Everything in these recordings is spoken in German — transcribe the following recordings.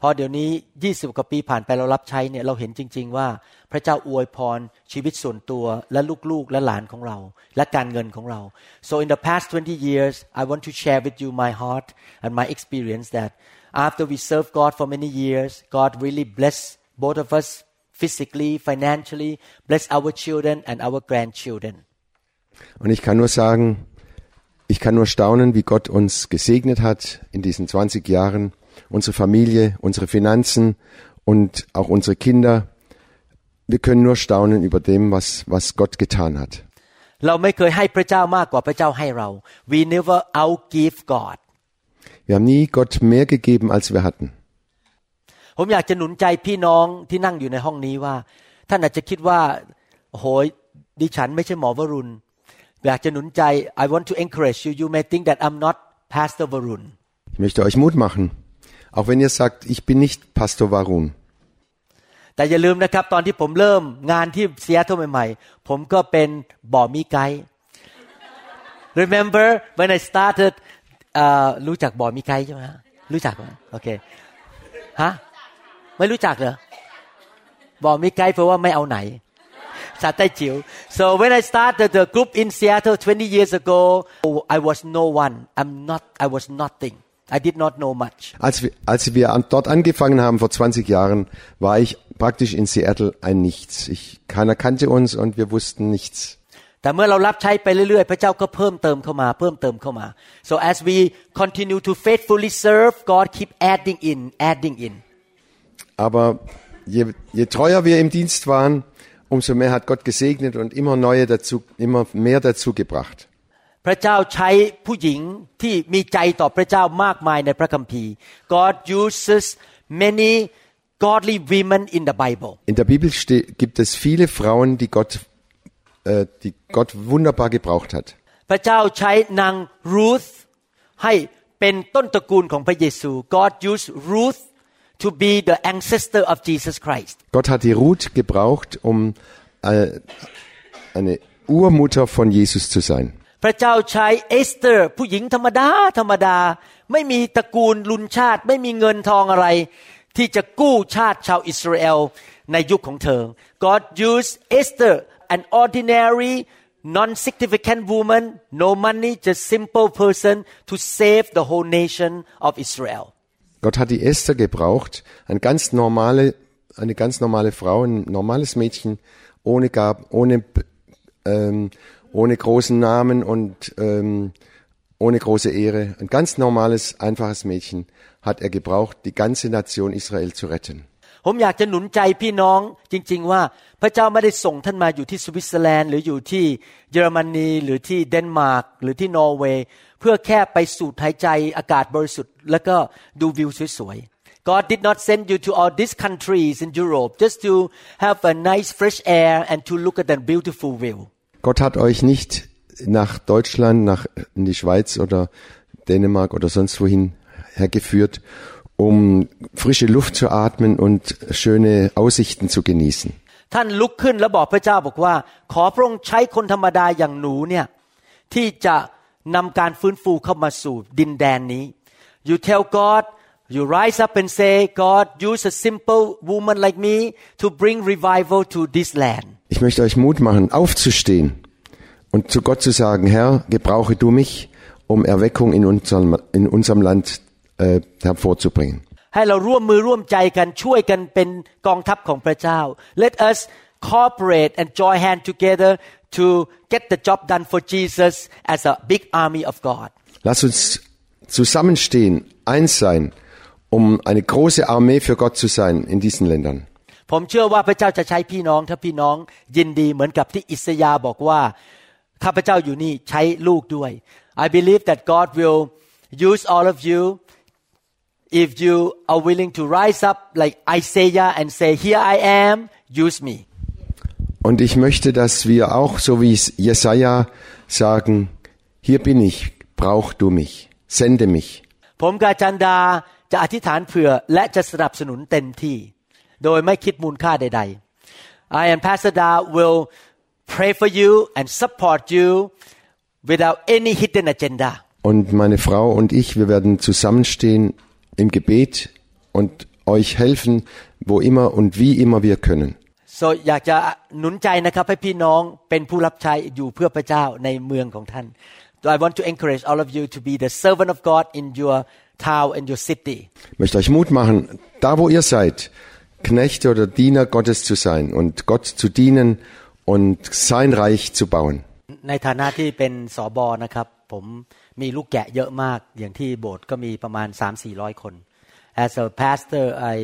พอเดี๋ยวนี้20กว่าปีผ่านไปเรารับใช้เนี่ยเราเห็นจริง ๆ ว่า พระเจ้าอวยพรชีวิตส่วนตัวและลูกๆและหลานของเรา และการเงินของเรา so in the past 20 years I want to share with you my heart and my experience that after we serve God for many years God really bless both of us physically financially bless our children and our grandchildren Und ich kann nur sagen, ich kann nur staunen, wie Gott uns gesegnet hat in diesen 20 Jahren, unsere Familie, unsere Finanzen und auch unsere Kinder. Wir können nur staunen über dem, was, was Gott getan hat. เราไม่เคยให้พระเจ้ามากกว่าพระเจ้าให้เรา we never outgive God Wir haben nie Gott mehr gegeben, als wir hatten. ผมอยากจะหนุนใจพี่น้องที่นั่งอยู่ในห้องนี้ว่า ท่านอาจจะคิดว่าโอ้โหดิฉันไม่ใช่หมอวรุณอยากจะหนุนใจ I want to encourage you you may think that I'm not Pastor Varun Ich möchte euch Mut machen, auch wenn ihr sagt, ich bin nicht Pastor Varun. แต่อย่าลืมนะครับตอนที่ผมเริ่มงานที่เซียโตใหม่ๆผมก็เป็นบ่อมีไก Remember when I started เอ่อรู้จักบ่อมีไกใช่ไหมรู้จักไหมโอเคฮะไม่รู้จักเหรอบ่อมีไกเพราะว่าไม่เอาไหนสาใต้จิ๋ว so when I started the group in Seattle 20 years ago I was no one I'm not I was nothing I did not know much Als wir, als wir an, dort angefangen haben vor 20 Jahren, war ich praktisch in Seattle ein Nichts. Ich, keiner kannte uns und wir wussten nichts. แต่เมื่อเรารับใช้ไปเรื่อยๆ พระเจ้าก็เพิ่มเติมเข้ามา เพิ่มเติมเข้ามา so as we continue to faithfully serve God keep adding in adding in Aber je, je treuer wir im Dienst waren, umso mehr hat Gott gesegnet und immer neue dazu, immer mehr dazu gebracht. พระเจ้าใช้ผู้หญิงที่มีใจต่อพระเจ้ามากมายในพระคัมภีร์ God uses many godly women in the Bible In der Bibel ste gibt es viele Frauen, die Gott, äh, die Gott wunderbar gebraucht hat. พระเจ้าใช้นางรูธให้เป็นต้นตระกูลของพระเยซู God used Ruth to be the ancestor of Jesus Christ Gott hat die Ruth gebraucht, um äh, eine Urmutter von Jesus zu sein. พระเจ้าใช้เอสเตอร์ ผู้หญิงธรรมดาธรรมดา ไม่มีตระกูลลุนชาติ ไม่มีเงินทองอะไร ที่จะกู้ชาติชาวอิสราเอลในยุคของเธอ God used Esther an ordinary non-significant woman no money just simple person to save the whole nation of Israel Gott hat die Esther gebraucht, eine ganz normale, eine ganz normale Frau, ein normales Mädchen, ohne Gab, ohne, ähm, ohne großen Namen und ähm, ohne große Ehre. Ein ganz normales, einfaches Mädchen hat er gebraucht, die ganze Nation Israel zu retten. ผมอยากจะหนุนใจพี่น้องจริง ๆ ว่าพระเจ้าไม่ได้ส่งท่านมาอยู่ที่สวิตเซอร์แลนด์หรืออยู่ที่เยอรมนีหรือที่เดนมาร์กหรือที่นอร์เวย์เพื่อแค่ไปสูดหายใจอากาศบริสุทธิ์แล้วก็ดูวิวสวยๆ God did not send you to all these countries in Europe just to have a nice fresh air and to look at a beautiful view Gott hat euch nicht nach Deutschland, nach in die Schweiz oder Dänemark oder sonst wohin hergeführt, um frische Luft zu atmen und schöne Aussichten zu genießen. ท่านลุกขึ้นแล้วบอกพระเจ้าบอกว่า ขอพระองค์ใช้คนธรรมดาอย่างหนูเนี่ยที่จะนำการฟื้นฟูเข้ามาสู่ดินแดนนี้ you tell God You rise up and say, God, use a simple woman like me to bring revival to this land. Ich möchte euch Mut machen, aufzustehen und zu Gott zu sagen, Herr, gebrauche du mich, um Erweckung in unserem, in unserem Land äh, hervorzubringen. Let us cooperate and join hand together to get the job done for Jesus as a big army of God. Lass uns zusammenstehen, eins sein um eine große Armee für Gott zu sein in diesen Ländern. ผมเชื่อว่าพระเจ้าจะใช้พี่น้องถ้าพี่น้องยินดีเหมือนกับที่อิสยาห์บอกว่าข้าพเจ้าอยู่นี่ใช้ลูกด้วย I believe that God will use all of you if you are willing to rise up like Isaiah and say here I am use me Und ich möchte, dass wir auch, so wie es Jesaja sagen, hier bin ich, brauch du mich, sende mich. ผมกับอาจันดา จะอธิษฐานเผื่อและจะสนับสนุนเต็มที่ โดยไม่คิดมูลค่าใดๆ I and Pastor Da will pray for you and support you without any hidden agenda Und meine Frau und ich, wir werden zusammenstehen im Gebet und euch helfen, wo immer und wie immer wir können. so อยากจะหนุนใจนะครับให้พี่น้องเป็นผู้รับใช้อยู่เพื่อพระเจ้าในเมืองของท่าน so I want to encourage all of you to be the servant of God in your town and your city Ich möchte euch Mut machen, da wo ihr seid, Knechte oder Diener Gottes zu sein und Gott zu dienen und sein Reich zu bauen. ในฐานะที่เป็นสอบอนะครับ ผมมีลูกแกะเยอะมาก อย่างที่โบสถ์ก็มีประมาณ 3 4 0 0 คน As a pastor I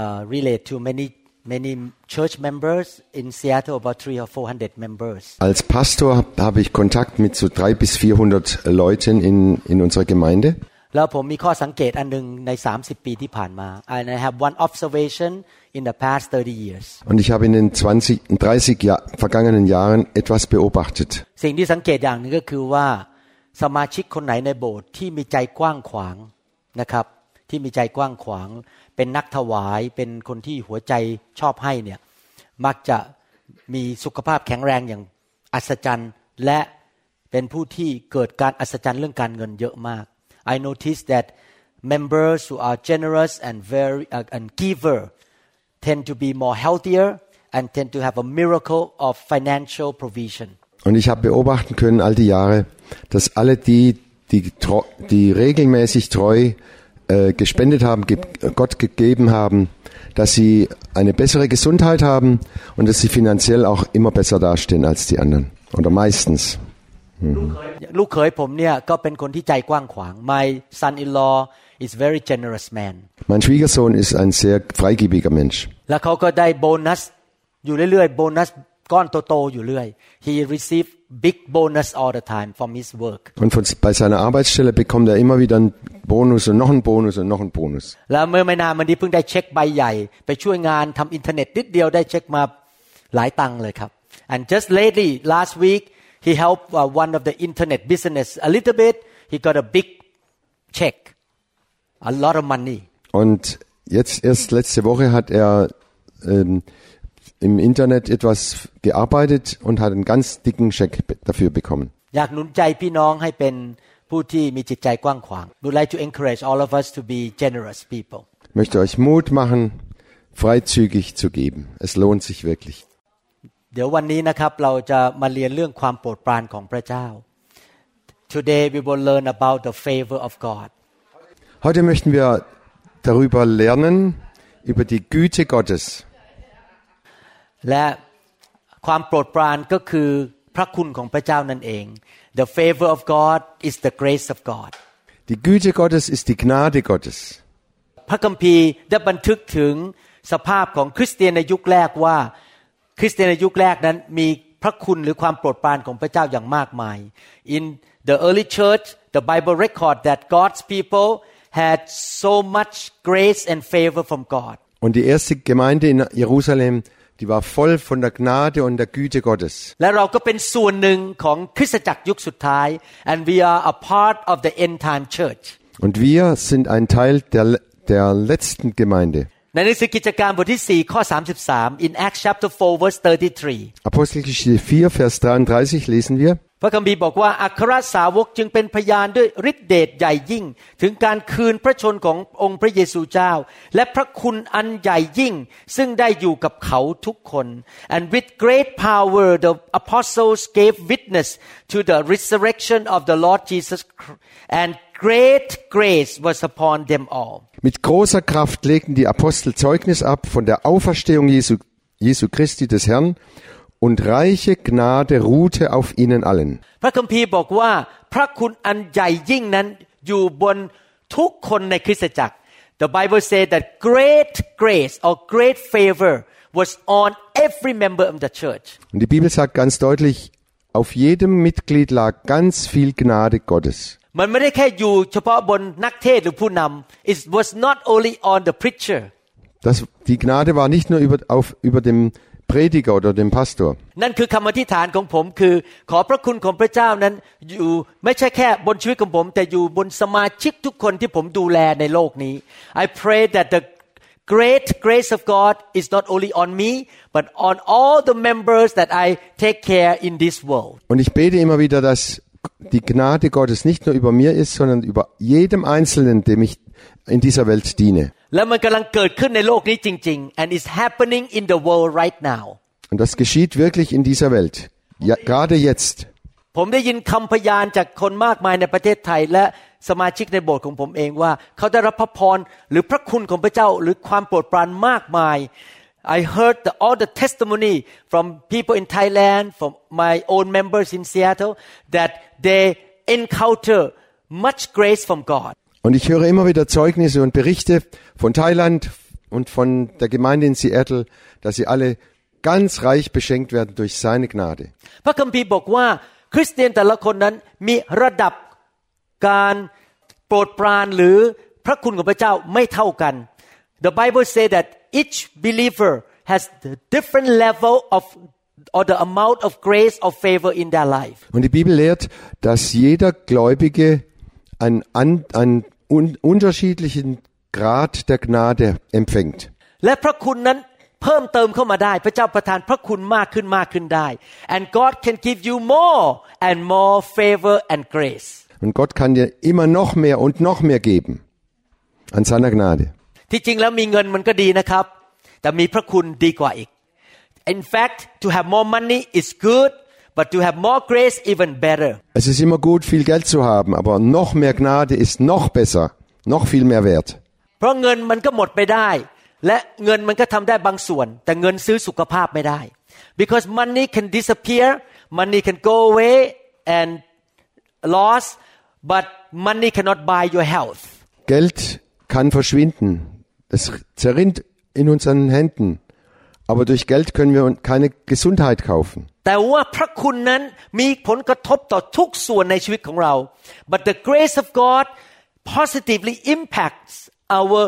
uh, relate to many many church members in Seattle about three or four hundred members Als Pastor habe ich Kontakt mit so drei bis 400 Leuten in, in unserer Gemeinde. แล้วผมมีข้อสังเกตอันหนึงใน 30 ปีที่ผ่านมา and I have one observation in the past 30 years Und ich habe in den 20, 30 Jahr, vergangenen Jahren etwas beobachtet. สิ่งที่สังเกตอย่างหนึงก็คือว่า สมาชิกคนไหนในโบสถ์ที่มีใจกว้างขวางนะครับ ที่มีใจกว้างขวาง เป็นนักถวายเป็นคนที่หัวใจชอบให้เนี่ยมักจะมีสุขภาพแข็งแรงอย่างอัศจรรย์ และเป็นผู้ที่เกิดการอัศจรรย์เรื่องการเงินเยอะมาก I noticed that members who are generous and very uh, and giver tend to be more healthier and tend to have a miracle of financial provision. Und ich habe beobachten können all die Jahre, dass alle die, die, die regelmäßig treu äh, gespendet haben, Gott gegeben haben, dass sie eine bessere Gesundheit haben und dass sie finanziell auch immer besser dastehen als die anderen. Oder meistens. ลูกเขยผมเนี่ยก็เป็นคนที่ใจกว้างขวาง My son-in-law is very generous man Mein Schwiegersohn ist ein sehr freigebiger Mensch. แล้วเขาก็ได้โบนัสอยู่เรื่อยๆโบนัสก้อนโตๆอยู่เรื่อย He receive big bonus all the time from his work Und von, bei seiner Arbeitsstelle bekommt er immer wieder einen Bonus und noch einen Bonus und noch einen Bonus. แล้วเมื่อไม่นานมานี้เพิ่งได้เช็คใบใหญ่ ไปช่วยงานทำอินเทอร์เน็ตนิดเดียวได้เช็คมาหลายตังค์เลยครับ and just lately last week he helped uh, one of the internet business a little bit he got a big check a lot of money Und jetzt erst letzte Woche hat er ähm, im Internet etwas gearbeitet und hat einen ganz dicken Scheck be- dafür bekommen. อยากหนุนใจพี่น้องให้เป็นผู้ที่มีจิตใจกว้างขวาง would like to encourage all of us to be generous people Ich möchte euch Mut machen, freizügig zu geben. Es lohnt sich wirklich. เดี๋ยววันนี้นะครับเราจะมาเรียนเรื่องความโปรดปรานของพระเจ้า Today we will learn about the favor of God Heute möchten wir darüber lernen, über die Güte Gottes. และความโปรดปรานก็คือพระคุณของพระเจ้านั่นเอง The favor of God is the grace of God Die Güte Gottes ist die Gnade Gottes. พระคัมภีร์ได้บันทึกถึงสภาพของคริสเตียนในยุคแรกว่า คริสเตียนในยุคแรกนั้นมีพระคุณหรือความโปรดปรานของพระเจ้าอย่างมากมาย In the early church the Bible record that God's people had so much grace and favor from God Und die erste Gemeinde in Jerusalem, die war voll von der Gnade und der Güte Gottes. และเราก็เป็นส่วนหนึ่งของคริสตจักรยุคสุดท้าย and we are a part of the end time church Und wir sind ein Teil der, der letzten Gemeinde. ในหนังสือกิจการบทที่4ข้อ33 in Acts chapter 4 verse 33 Apostelgeschichte 4, Vers 33 lesen wir. พระคัมภีร์บอกว่าอัครสาวกจึงเป็นพยานด้วยฤทธิเดชใหญ่ยิ่ง ถึงการคืนพระชนขององค์พระเยซูเจ้า และพระคุณอันใหญ่ยิ่ง ซึ่งได้อยู่กับเขาทุกคน and with great power the apostles gave witness to the resurrection of the Lord Jesus and great grace was upon them all Mit großer Kraft legten die Apostel Zeugnis ab von der Auferstehung Jesu, Jesu Christi des Herrn und reiche Gnade ruhte auf ihnen allen. พระคัมภีร์บอกว่าพระคุณอันใหญ่ยิ่งนั้นอยู่บนทุกคนในคริสตจักร The Bible says that great grace or great favor was on every member of the church. Und die Bibel sagt ganz deutlich, auf jedem Mitglied lag ganz viel Gnade Gottes. มันไม่ได้แค่อยู่เฉพาะบนนักเทศน์หรือผู้นำ It was not only on the preacher Das, die Gnade war nicht nur über, auf, über dem Prediger oder dem Pastor. นั่นคือคำอธิษฐานของผมคือ ขอพระคุณของพระเจ้านั้น อยู่ไม่ใช่แค่บนชีวิตของผม แต่อยู่บนสมาชิกทุกคนที่ผมดูแลในโลกนี้ I pray that the great grace of God is not only on me but on all the members that I take care in this world Und ich bete immer wieder, dass die Gnade Gottes nicht nur über mir ist, sondern über jedem Einzelnen, dem ich in dieser Welt diene. และมันกำลังเกิดขึ้นในโลกนี้จริง ๆ and is happening in the world right now Und das geschieht wirklich in dieser Welt. Ja, gerade jetzt. ผมได้ยินคำพยานจากคนมากมายในประเทศไทย และสมาชิกในโบสถ์ของผมเองว่า เขาได้รับพระพรหรือพระคุณของพระเจ้า หรือความโปรดปรานมากมาย I heard the, all the testimony from people in Thailand from my own members in Seattle that they encounter much grace from God Und ich höre immer wieder Zeugnisse und Berichte von Thailand und von der Gemeinde in Seattle, dass sie alle ganz reich beschenkt werden durch seine Gnade. พระคัมภีร์บอกว่า คริสเตียนแต่ละคนนั้นมีระดับการโปรดปรานหรือพระคุณของพระเจ้าไม่เท่ากัน The Bible say that each believer has the different level of or the amount of grace or favor in their life Und die Bibel lehrt, dass jeder Gläubige einen, an- einen un unterschiedlichen Grad der Gnade empfängt. และพระคุณนั้นเพิ่มเติมเข้ามาได้ พระเจ้าประทานพระคุณมากขึ้นมากขึ้นได้ and God can give you more and more favor and grace Und Gott kann dir immer noch mehr und noch mehr geben an seiner Gnade. ที่จริงแล้วมีเงินมันก็ดีนะครับ แต่มีพระคุณดีกว่าอีก In fact to have more money is good but to have more grace even better Es ist immer gut, viel Geld zu haben, aber noch mehr Gnade ist noch besser, noch viel mehr wert. เพราะเงินมันก็หมดไปได้ และเงินมันก็ทำได้บางส่วน แต่เงินซื้อสุขภาพไม่ได้ because money can disappear money can go away and loss but money cannot buy your health Geld kann verschwinden. Es zerrinnt in unseren Händen. Aber durch Geld können wir keine Gesundheit kaufen. แต่ว่าพระคุณนั้นมีผลกระทบต่อทุกส่วนในชีวิตของเรา but the grace of God positively impacts our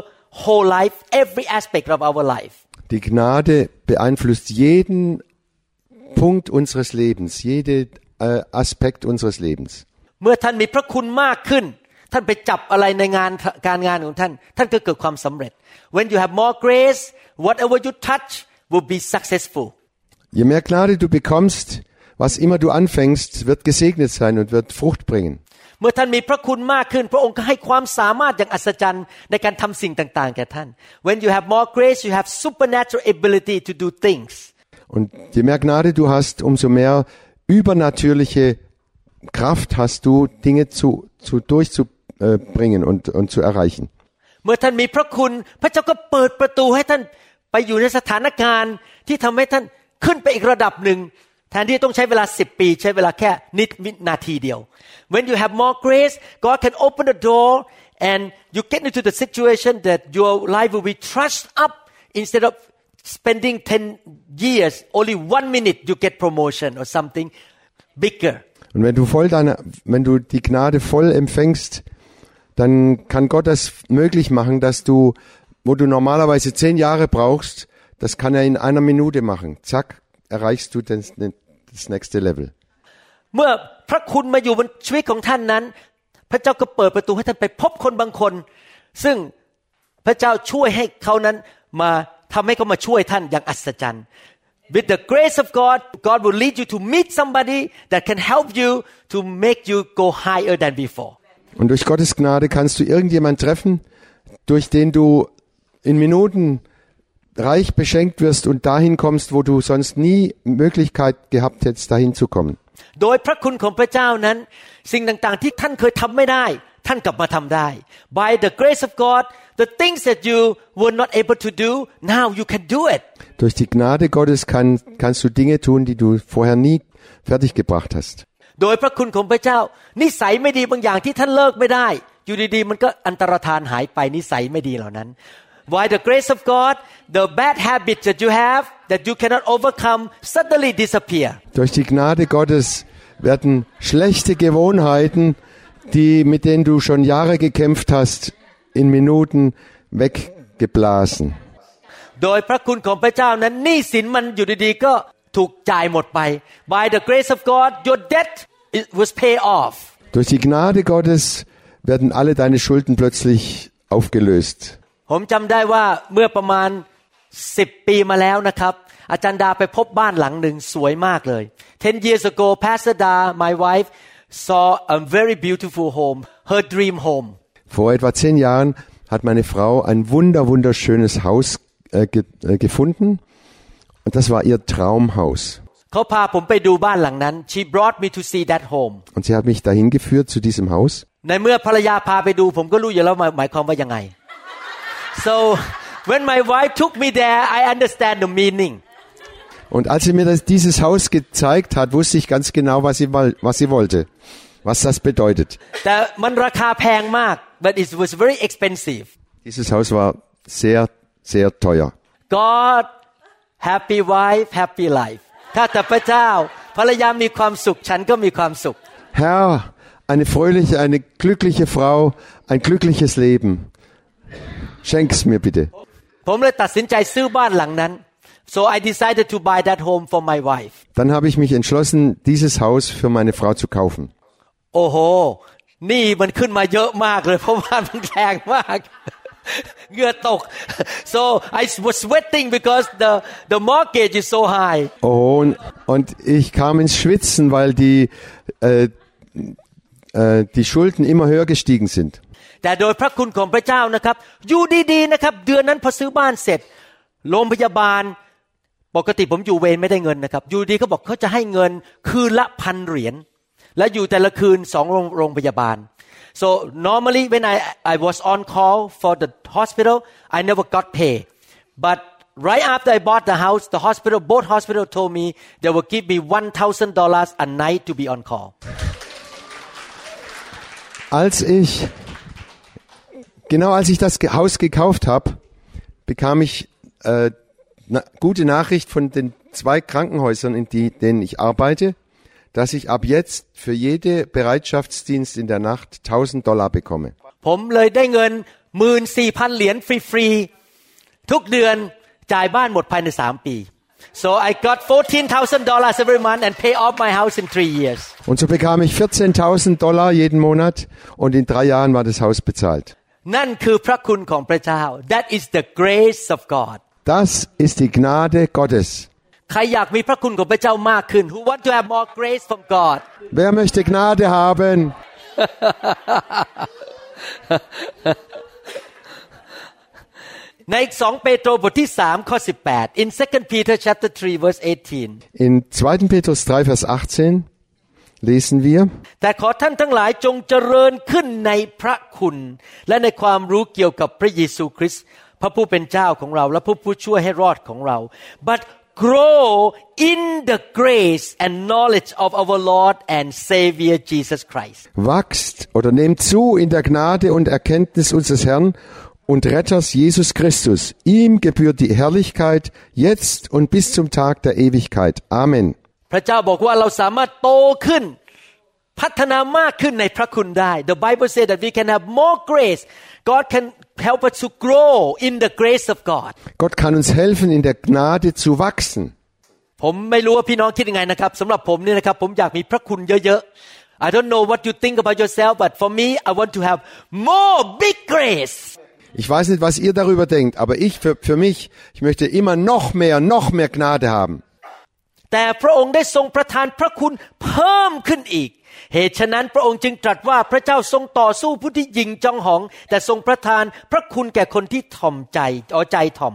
whole life every aspect of our life Die Gnade beeinflusst jeden Punkt unseres Lebens, jeden äh, Aspekt unseres Lebens. เมื่อท่านมีพระคุณมากขึ้น ท่านไปจับอะไรในงานการงานของท่าน ท่านก็เกิดความสำเร็จ when you have more grace whatever you touch will be successful Je mehr Gnade du bekommst, was immer du anfängst, wird gesegnet sein und wird Frucht bringen. เมื่อท่านมีพระคุณมากขึ้น พระองค์ก็ให้ความสามารถอย่างอัศจรรย์ในการทำสิ่งต่างๆแก่ท่าน when you have more grace you have supernatural ability to do things Und je mehr Gnade du hast, umso mehr übernatürliche Kraft hast du, Dinge zu, zu durchzubringen und, und zu erreichen. เมื่อท่านมีพระคุณ พระเจ้าก็เปิดประตูให้ท่านไปอยู่ในสถานการณ์ที่ทำให้ท่านขึ้นไปอีกระดับหนึ่งแทนที่ต้องใช้เวลาสิบปี ใช้เวลาแค่นิดวินาทีเดียว when you have more grace God can open the door and you get into the situation that your life will be trust up instead of spending 10 years only one minute you get promotion or something bigger Und wenn du voll deine, wenn du die Gnade voll empfängst, dann kann Gott das möglich machen, dass du, wo du normalerweise zehn Jahre brauchst, das kann er in einer Minute machen. Zack, erreichst du das, das nächste Level. เมื่อพระคุณมาอยู่บนชีวิตของท่านนั้น พระเจ้าก็เปิดประตูให้ท่านไปพบคนบางคน ซึ่งพระเจ้าช่วยให้เขานั้นมาทำให้เขามาช่วยท่านอย่างอัศจรรย์ With the grace of God God will lead you to meet somebody that can help you to make you go higher than before und durch Gottes Gnade kannst du irgendjemand treffen, durch den du in Minuten reich beschenkt wirst und dahin kommst, wo du sonst nie Möglichkeit gehabt hättest, dahin zu kommen. Durch die Gnade Gottes kann, kannst du Dinge tun, die du vorher nie fertiggebracht hast. โดยพระคุณของพระเจ้า นิสัยไม่ดีบางอย่างที่ท่านเลิกไม่ได้ อยู่ดีๆ มันก็อันตรธานหายไปนิสัยไม่ดีเหล่านั้น By the grace of God the bad habits that you have that you cannot overcome suddenly disappear Durch die Gnade Gottes werden schlechte Gewohnheiten, die, mit denen du schon Jahre gekämpft hast, in Minuten weggeblasen. โดยพระคุณของพระเจ้านั้นหนี้สินมันอยู่ดีๆก็ถูกจ่ายหมดไป by the grace of God your debt it was paid off Durch die Gnade Gottes werden alle deine Schulden plötzlich aufgelöst. ผมจำได้ว่าเมื่อประมาณสิบปีมาแล้วนะครับ อาจารย์ดาไปพบบ้านหลังหนึ่งสวยมากเลย 10 years ago Pastor Da my wife saw a very beautiful home her dream home Vor etwa zehn Jahren hat meine Frau ein wunder wunderschönes Haus äh, ge äh, gefunden und das war ihr Traumhaus. เขาพาผมไปดูบ้านหลังนั้น she brought me to see that home Und sie hat mich dahin geführt zu diesem Haus. ในเมื่อภรรยาพาไปดู ผมก็รู้อยู่แล้วหมายหมายความว่ายังไง so when my wife took me there I understand the meaning Und als sie mir das, dieses Haus gezeigt hat, wusste ich ganz genau, was sie, wol- was sie wollte, was das bedeutet. แต่มันราคาแพงมาก but it was very expensive Dieses Haus war sehr, sehr teuer. God happy wife happy life ถ้าแต่พระเจ้าภรรยามีความสุขฉันก็มีความสุข Herr, eine fröhliche, eine glückliche Frau, ein glückliches Leben. Schenk's mir bitte. ผมเลยตัดสินใจซื้อบ้านหลังนั้น so I decided to buy that home for my wife Dann habe ich mich entschlossen, dieses Haus für meine Frau zu kaufen. โอ้โหหนี่มันขึ้นมาเยอะมากเลย เพราะว่ามันแพงมาก เหงื่อตก so I was sweating because the the mortgage is so high Oh, und, und ich kam ins Schwitzen, weil die, äh, äh, die Schulden immer höher gestiegen sind. แต่โดยพระคุณของพระเจ้านะครับอยู่ดีๆนะครับเดือนนั้นพอซื้อบ้านเสร็จโรงพยาบาลปกติผมอยู่เวรไม่ได้เงินนะครับอยู่ดีเขาบอกเขาจะให้เงินคืนละพันเหรียญและอยู่แต่ละคืนสองโรงโรงพยาบาล so normally when I I was on call for the hospital I never got pay. But right after I bought the house the hospital both hospital told me they will give me one thousand dollars a night to be on call. Als ich, genau als ich das Haus gekauft habe, bekam ich äh, na, gute Nachricht von den zwei Krankenhäusern, in die, denen ich arbeite, dass ich ab jetzt für jede Bereitschaftsdienst in der Nacht 1000 Dollar bekomme. ผมเลยได้เงินหมื่นสี่พันเหรียญฟรีๆ ทุกเดือนจ่ายบ้านหมดภายในสามปี so I got fourteen thousand dollars every month and pay off my house in three years Und so bekam ich 14.000 Dollar jeden Monat und in drei Jahren war das Haus bezahlt. นั่นคือพระคุณของพระเจ้า that is the grace of God Das ist die Gnade Gottes. ใครอยากมีพระคุณของพระเจ้ามากขึ้น who want to have more grace from God Wer möchte Gnade haben? ในสองเปโตรบทที่สามข้อสิบแปด in 2 Peter chapter 3 verse 18 In 2. Petrus 3, Vers 18 lesen wir, แต่ขอท่านทั้งหลายจงเจริญขึ้นในพระคุณ และในความรู้เกี่ยวกับพระเยซูคริสต์พระผู้เป็นเจ้าของเรา และผู้ผู้ช่วยให้รอดของเรา but grow in the grace and knowledge of our Lord and Savior Jesus Christ wachst oder nehmt zu in der Gnade und Erkenntnis unseres Herrn und Retters Jesus Christus. Ihm gebührt die Herrlichkeit jetzt und bis zum Tag der Ewigkeit. Amen. พระเจ้าบอกว่าเราสามารถโตขึ้น พัฒนามากขึ้นในพระคุณได้ The Bible says that we can have more grace God can help us to grow in the grace of God Gott kann uns helfen, in der Gnade zu wachsen. ผมไม่รู้ว่าพี่น้องคิดยังไงนะครับสำหรับผมเนี่ยนะครับ ผมอยากมีพระคุณเยอะๆ I don't know what you think about yourself but for me I want to have more big grace Ich weiß nicht, was ihr darüber denkt, aber ich, für, für mich, ich möchte immer noch mehr, noch mehr Gnade haben. แต่พระองค์ได้ทรงประทานพระคุณเพิ่มขึ้นอีก เหตุฉะนั้นพระองค์จึงตรัสว่าพระเจ้าทรงต่อสู้ผู้ที่ยิงจองหอง แต่ทรงประทานพระคุณแก่คนที่ถ่อมใจเอาใจถ่อม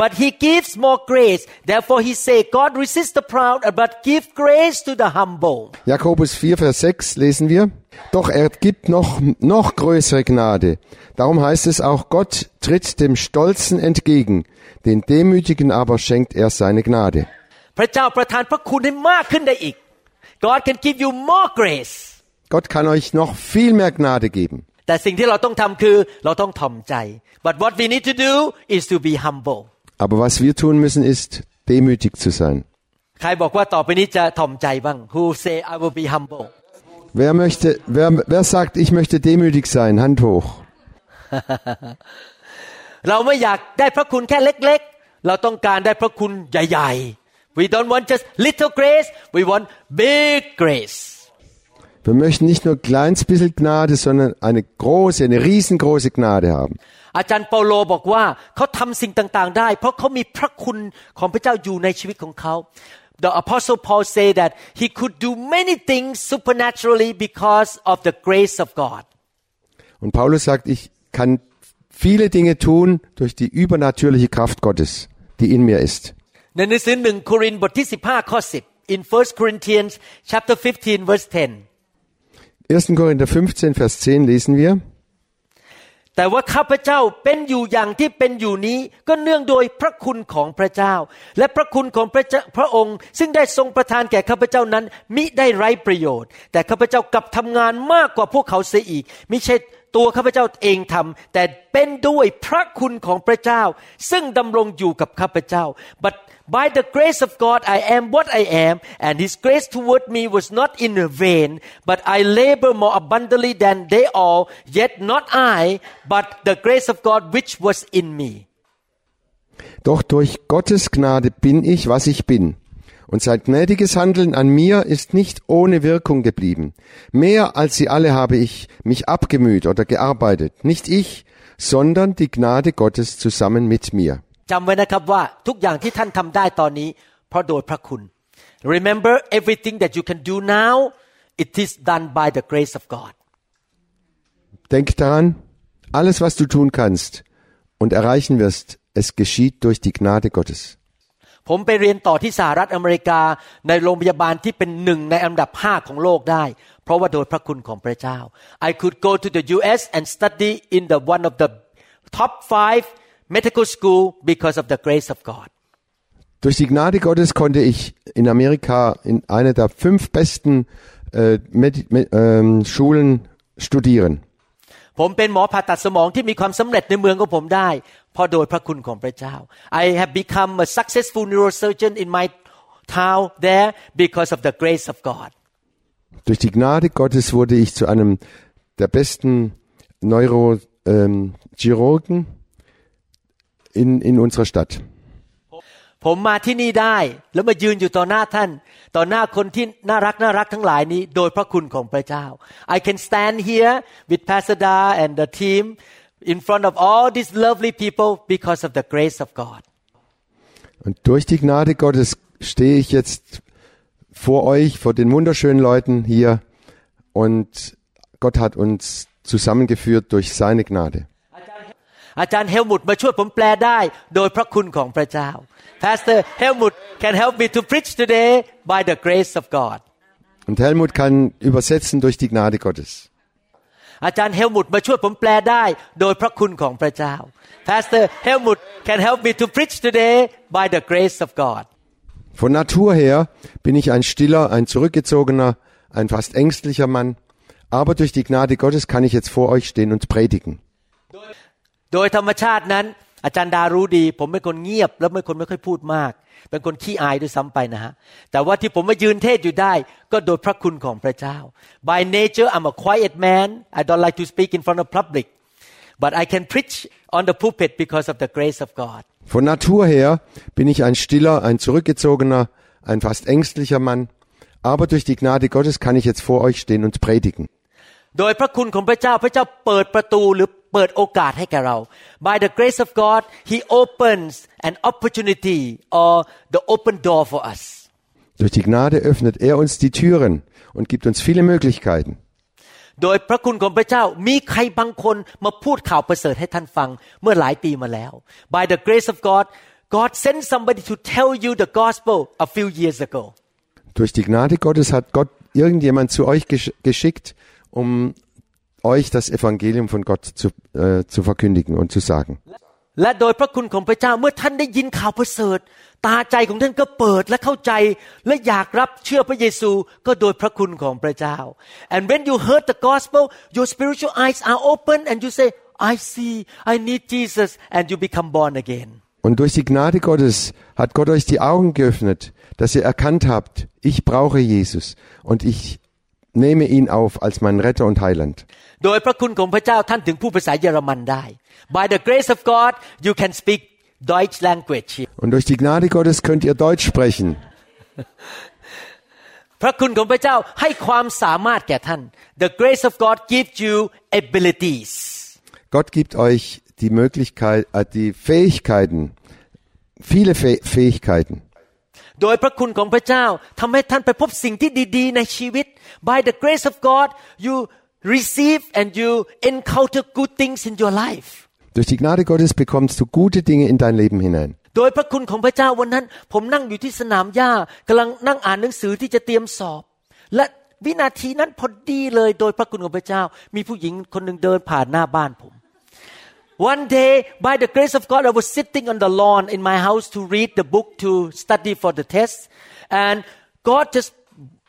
but he gives more grace therefore he say God resist the proud but give grace to the humble Jakobus 4, Vers 6 lesen wir. Doch er gibt noch, noch größere Gnade. Darum heißt es auch, Gott tritt dem Stolzen entgegen, den Demütigen aber schenkt er seine Gnade. พระเจ้าประทานพระคุณให้มากขึ้นได้อีก God can give you more grace Gott kann euch noch viel mehr Gnade geben. แต่สิ่งที่เราต้องทำคือเราต้องถ่อมใจ but what we need to do is to be humble Aber was wir tun müssen, ist, demütig zu sein. ใครบอกว่าต่อไปนี้จะถ่อมใจบ้าง Who say I will be humble Wer möchte, wer, wer sagt, ich möchte demütig sein? Hand hoch. เราไม่อยากได้พระคุณแค่เล็ก ๆ เราต้องการได้พระคุณใหญ่ ๆ we don't want just little grace we want big grace Wir möchten nicht nur ein kleines bisschen Gnade, sondern eine große, eine riesengroße Gnade haben. อาจารย์เปาโลบอกว่าเขาทำสิ่งต่างๆ ได้ เพราะเขามีพระคุณของพระเจ้าอยู่ในชีวิตของเขา The apostle Paul say that he could do many things supernaturally because of the grace of God Und Paulus sagt, ich kann viele Dinge tun durch die übernatürliche Kraft Gottes, die in mir ist. ในหนังสือหนึ่งโครินธ์บทที่ 15 ข้อ 10 in 1 Corinthians chapter 15 verse 10 1. Korinther 15, Vers 10 lesen wir. แต่ว่าข้าพเจ้าเป็นอยู่อย่างที่เป็นอยู่นี้ก็เนื่องโดยพระคุณของพระเจ้า และพระคุณของพระเจ้าพระองค์ ซึ่งได้ทรงประทานแก่ข้าพเจ้านั้น มิได้ไร้ประโยชน์ แต่ข้าพเจ้ากลับทำงานมากกว่าพวกเขาเสียอีกมิใช่ตัวข้าพเจ้าเองทำแต่เป็นด้วยพระคุณของพระเจ้า ซึ่งดำรงอยู่กับข้าพเจ้า but by the grace of God I am what I am and His grace toward me was not in vain but I labor more abundantly than they all yet not I but the grace of God which was in me Doch durch Gottes Gnade bin ich, was ich bin. Und sein gnädiges Handeln an mir ist nicht ohne Wirkung geblieben. Mehr als sie alle habe ich mich abgemüht oder gearbeitet. Nicht ich, sondern die Gnade Gottes zusammen mit mir. จำไว้นะครับว่าทุกอย่างที่ท่านทำได้ตอนนี้ เพราะโดยพระคุณ Remember everything that you can do now it is done by the grace of God Denk daran, alles was du tun kannst und erreichen wirst, es geschieht durch die Gnade Gottes. ผมไปเรียนต่อที่สหรัฐอเมริกาในโรงพยาบาลที่เป็นหนึ่งในอันดับห้าของโลกได้ เพราะว่าโดยพระคุณของพระเจ้า I could go to the U.S. and study in the one of the top five medical school because of the grace of God Durch die Gnade Gottes konnte ich in Amerika in einer der fünf besten äh, Medi Me- ähm, Schulen studieren. ผมเป็นหมอผ่าตัดสมองที่มีความสำเร็จในเมืองของผมได้ เพราะโดยพระคุณของพระเจ้า I have become a successful neurosurgeon in my town there because of the grace of God Durch die Gnade Gottes wurde ich zu einem der besten Neurochirurgen in, in unserer Stadt. ผมมาที่นี่ได้ แล้วมายืนอยู่ต่อหน้าท่าน ต่อหน้าคนที่น่ารักน่ารักทั้งหลายนี้ โดยพระคุณของพระเจ้า I can stand here with Pastor Da and the team in front of all these lovely people because of the grace of God Und durch die Gnade Gottes stehe ich jetzt vor euch, vor den wunderschönen Leuten hier und Gott hat uns zusammengeführt durch seine Gnade. อาจารย์เฮลมุตมาช่วยผมแปลได้ โดยพระคุณของพระเจ้า Pastor Helmut can help me to preach today by the grace of God Und Helmut kann übersetzen durch die Gnade Gottes. อาจารย์เฮลมุตมาช่วยผมแปลได้ โดยพระคุณของพระเจ้า Pastor Helmut can help me to preach today by the grace of God Von Natur her bin ich ein stiller, ein zurückgezogener, ein fast ängstlicher Mann. Aber durch die Gnade Gottes kann ich jetzt vor euch stehen und predigen. โดยธรรมชาตินั้น อาจารย์ดารู้ดี ผมเป็นคนเงียบ แล้วเป็นคนไม่ค่อยพูดมาก เป็นคนขี้อายด้วยซ้ำไปนะฮะแต่ว่าที่ผมมายืนเทศอยู่ได้ ก็โดยพระคุณของพระเจ้า By nature I'm a quiet man I don't like to speak in front of public but I can preach on the pulpit because of the grace of God Von Natur her bin ich ein stiller, ein zurückgezogener, ein fast ängstlicher Mann. Aber durch die Gnade Gottes kann ich jetzt vor euch stehen und predigen. โดยพระคุณของพระเจ้าพระเจ้าเปิดประตูหรือเ ปิดโอกาสให้แก่เรา By the grace of God He opens an opportunity or the open door for us Durch die Gnade öffnet er uns die Türen und gibt uns viele Möglichkeiten. โดยพระคุณของพระเจ้ามีใครบางคนมาพูดข่าวประเสริฐให้ท่านฟังเมื่อหลายปีมาแล้ว By the grace of God God sent somebody to tell you the gospel a few years ago Durch die Gnade Gottes hat Gott irgendjemand zu euch gesch geschickt, um euch das Evangelium von Gott zu, äh, zu verkündigen und zu sagen. และโดยพระคุณของพระเจ้าเมื่อท่านได้ยินข่าวประเสริฐ ตาใจของท่านก็เปิดและเข้าใจ และอยากรับเชื่อพระเยซูก็โดยพระคุณของพระเจ้า and when you heard the gospel your spiritual eyes are open and you say I see I need Jesus and you become born again Und durch die Gnade Gottes hat Gott euch die Augen geöffnet, dass ihr erkannt habt, ich brauche Jesus und ich nehme ihn auf als meinen Retter und Heiland. โดยพระคุณของพระเจ้าท่านถึงผู้ภาษาเยอรมันได้ By the grace of God you can speak Deutsch language here. Und durch die Gnade Gottes könnt ihr Deutsch sprechen. พระคุณของพระเจ้าให้ความสามารถแก่ท่าน The grace of God gives you abilities Gott gibt euch die Möglichkeit, äh, die Fähigkeiten, viele Fäh Fähigkeiten. โดยพระคุณของพระเจ้าทำให้ท่านไปพบสิ่งที่ดี ๆ ในชีวิต By the grace of God you receive and you encounter good things in your life Durch die Gnade Gottes bekommst du gute Dinge in dein Leben hinein. โดยพระคุณของพระเจ้าวันนั้น ผมนั่งอยู่ที่สนามหญ้ากำลังนั่งอ่านหนังสือที่จะเตรียมสอบ และวินาทีนั้นพอดีเลย โดยพระคุณของพระเจ้า มีผู้หญิงคนหนึ่งเดินผ่านหน้าบ้านผม One day by the grace of God I was sitting on the lawn in my house to read the book to study for the test and God just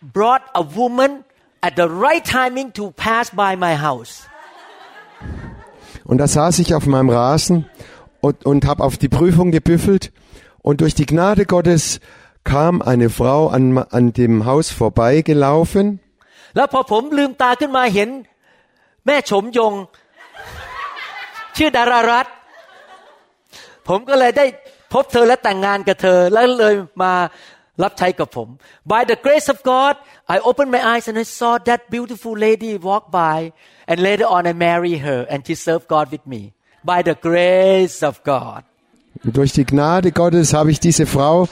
brought a woman at the right timing to pass by my house Und da saß ich auf meinem Rasen und, und habe auf die Prüfung gebüffelt. Und durch die Gnade Gottes kam eine Frau an, an dem Haus vorbeigelaufen. แล้วพอผมลืมตาขึ้นมาเห็น แม่ชมยง ชื่อดารารัตน์ผมก็เลยได้พบเธอและแต่งงานกับเธอ แล้วเลยมารับใช้กับผม By the grace of God I opened my eyes and I saw that beautiful lady walk by and later on I marry her and she served God with me By the grace of God Und durch die Gnade Gottes habe ich diese Frau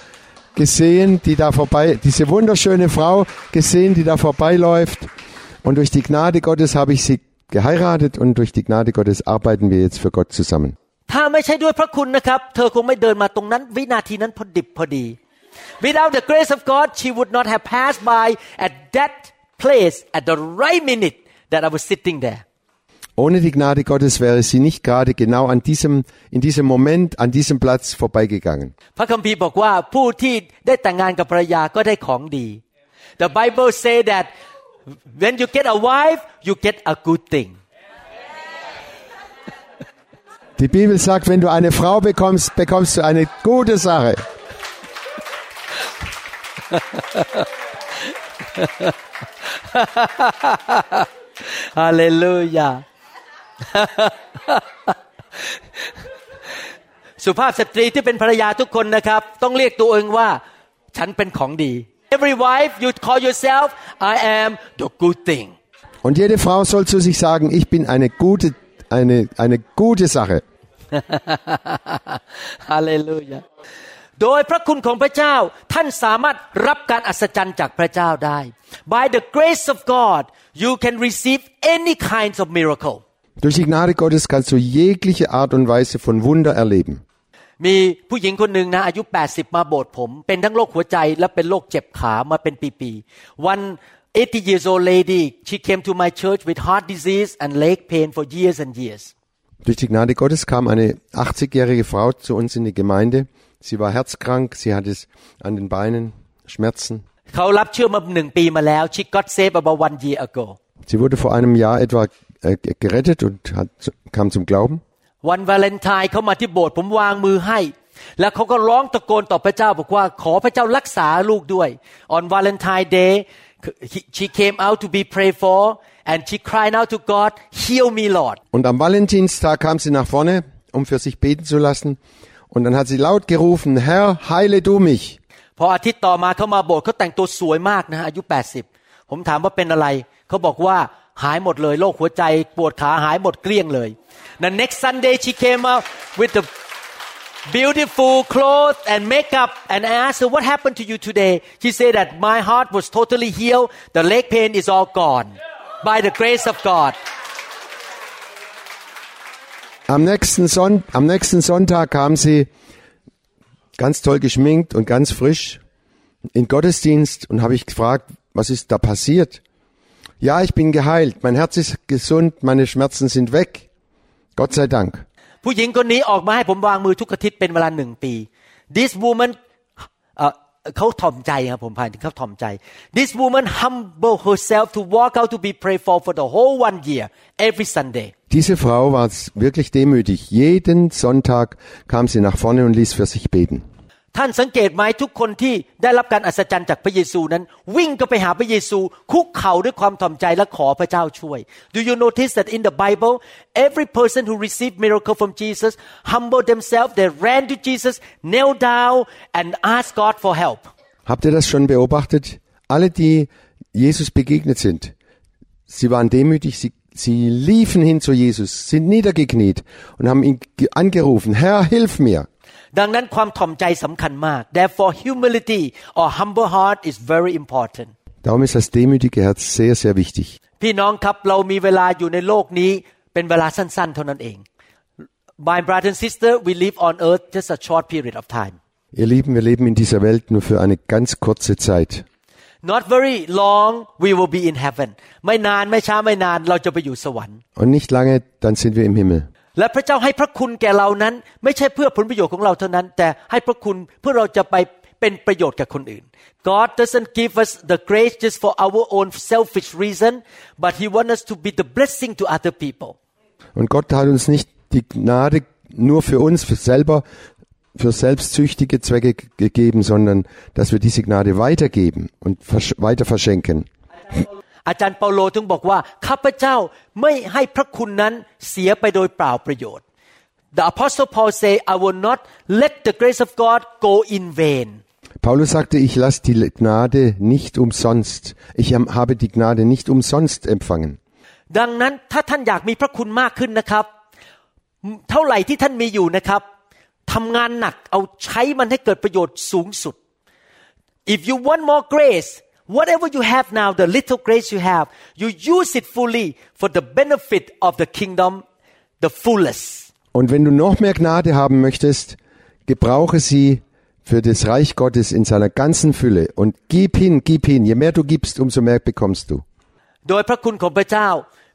gesehen, die da vorbei, diese wunderschöne Frau gesehen, die da vorbeiläuft. Und durch die Gnade Gottes habe ich sie geheiratet und durch die Gnade Gottes arbeiten wir jetzt für Gott zusammen. Without the grace of God, she would not have passed by at that place at the right minute that I was sitting there. Ohne die Gnade Gottes wäre sie nicht gerade genau an diesem, in diesem Moment, an diesem Platz vorbeigegangen. The Bible says that when you get a wife you get a good thing Die Bibel sagt, wenn du eine Frau bekommst, bekommst du eine gute Sache. Hallelujah สุภาพสตรีที่เป็นภรรยาทุกคนนะครับ ต้องเรียกตัวเองว่า ฉันเป็นของดี Every wife you call yourself I am the good thing Und jede Frau soll zu sich sagen, ich bin eine gute, eine, eine gute Sache. ฮาเลลูยาโดยพระคุณของพระเจ้า ท่านสามารถรับการอัศจรรย์จากพระเจ้าได้ By the grace of God you can receive any kinds of miracle Durch die Gnade Gottes kannst du jegliche Art und Weise von Wunder erleben. มีผู้หญิงคนหนึ่งนะอายุ 80 มาโบสถ์ผม เป็นทั้งโรคหัวใจและเป็นโรคเจ็บขามาเป็นปีๆ One 80 years old lady she came to my church with heart disease and leg pain for years and years Durch die Gnade Gottes kam eine 80-jährige Frau zu uns in die Gemeinde. Sie war herzkrank, sie hatte es an den Beinen, Schmerzen. เขารับเชื่อมาหนึ่งปีมาแล้ว she got saved about one year ago Sie wurde vor einem Jahr etwa äh, gerettet und hat, kam zum Glauben. วันวาเลนไทน์เขามาที่โบสถ์ผมวางมือให้ แล้วเขาก็ร้องตะโกนต่อพระเจ้าบอกว่าขอพระเจ้ารักษาลูกด้วย on Valentine Day she came out to be prayed for and she cried out to God heal me Lord Und am Valentinstag kam sie nach vorne, um für sich beten zu lassen. Und dann hat sie laut gerufen, Herr, heile du mich. พออาทิตย์ต่อมาเขามาโบสถ์เขาแต่งตัวสวยมากนะอายุ 80 ผมถามว่าเป็นอะไรเขาบอกว่าหายหมดเลยโรคหัวใจปวดขาหายหมดเกลี้ยงเลย The next Sunday she came out with the beautiful clothes and makeup and I asked her what happened to you today she said that my heart was totally healed the leg pain is all gone by the grace of God Am nächsten, Son am nächsten Sonntag kam sie ganz toll geschminkt und ganz frisch in Gottesdienst und habe ich gefragt, was ist da passiert? Ja, ich bin geheilt, mein Herz ist gesund, meine Schmerzen sind weg. Gott sei Dank. ผู้หญิงคนนี้ออกมาให้ผมวางมือทุกอาทิตย์เป็นเวลาหนึ่งปี This woman เอ่อเขาถ่อมใจครับผมพายถึงเขาถ่อมใจ This woman humble herself to walk out to be prayed for for the whole one year every Sunday Diese Frau war wirklich demütig. Jeden Sonntag kam sie nach vorne und ließ für sich beten. ท่านสังเกตไหมทุกคนที่ได้รับการอัศจรรย์จากพระเยซูนั้น วิ่งก็ไปหาพระเยซู คุกเข่าด้วยความถ่อมใจและขอพระเจ้าช่วย Do you notice that in the Bible every person who received miracle from Jesus humbled themselves they ran to Jesus knelt down and asked God for help Habt ihr das schon beobachtet? Alle, die Jesus begegnet sind, sie waren demütig, sie, sie liefen hin zu Jesus, sind niedergekniet und haben ihn ge- angerufen, Herr, hilf mir. ดังนั้นความถ่อมใจสำคัญมาก Therefore humility or humble heart is very important Darum ist das demütige Herz sehr, sehr wichtig. พี่น้องครับเรามีเวลาอยู่ในโลกนี้เป็นเวลาสั้น ๆ เท่านั้นเอง My brother and sister we live on earth just a short period of time Ihr Lieben, wir leben in dieser Welt nur für eine ganz kurze Zeit. not very long we will be in heaven ไม่นานไม่ช้าไม่นานเราจะไปอยู่สวรรค์ Und nicht lange, dann sind wir im Himmel. และพระเจ้าให้พระคุณแก่เรานั้น ไม่ใช่เพื่อผลประโยชน์ของเราเท่านั้น แต่ให้พระคุณเพื่อเราจะไปเป็นประโยชน์กับคนอื่น God doesn't give us the grace just for our own selfish reason but He wants us to be the blessing to other people Und Gott hat uns nicht die Gnade nur für uns, für selber, für selbstsüchtige Zwecke g- gegeben, sondern dass wir diese Gnade weitergeben und versch weiter verschenken. อาจารย์เปาโลถึงบอกว่าข้าพเจ้าไม่ให้พระคุณนั้นเสียไปโดยเปล่าประโยชน์ The apostle Paul say I will not let the grace of God go in vain Paulus sagte, ich lasse die Gnade nicht umsonst. Ich am- habe die Gnade nicht umsonst empfangen. ดังนั้นถ้าท่านอยากมีพระคุณมากขึ้นนะครับ เท่าไหร่ที่ท่านมีอยู่นะครับทำงานหนักเอาใช้มันให้เกิดประโยชน์สูงสุด If you want more grace whatever you have now the little grace you have you use it fully for the benefit of the kingdom the fullest Und wenn du noch mehr Gnade haben möchtest, gebrauche sie für das Reich Gottes in seiner ganzen Fülle und gib hin, gib hin. Je mehr du gibst, umso mehr bekommst du. โดยพระคุณของพระเจ้า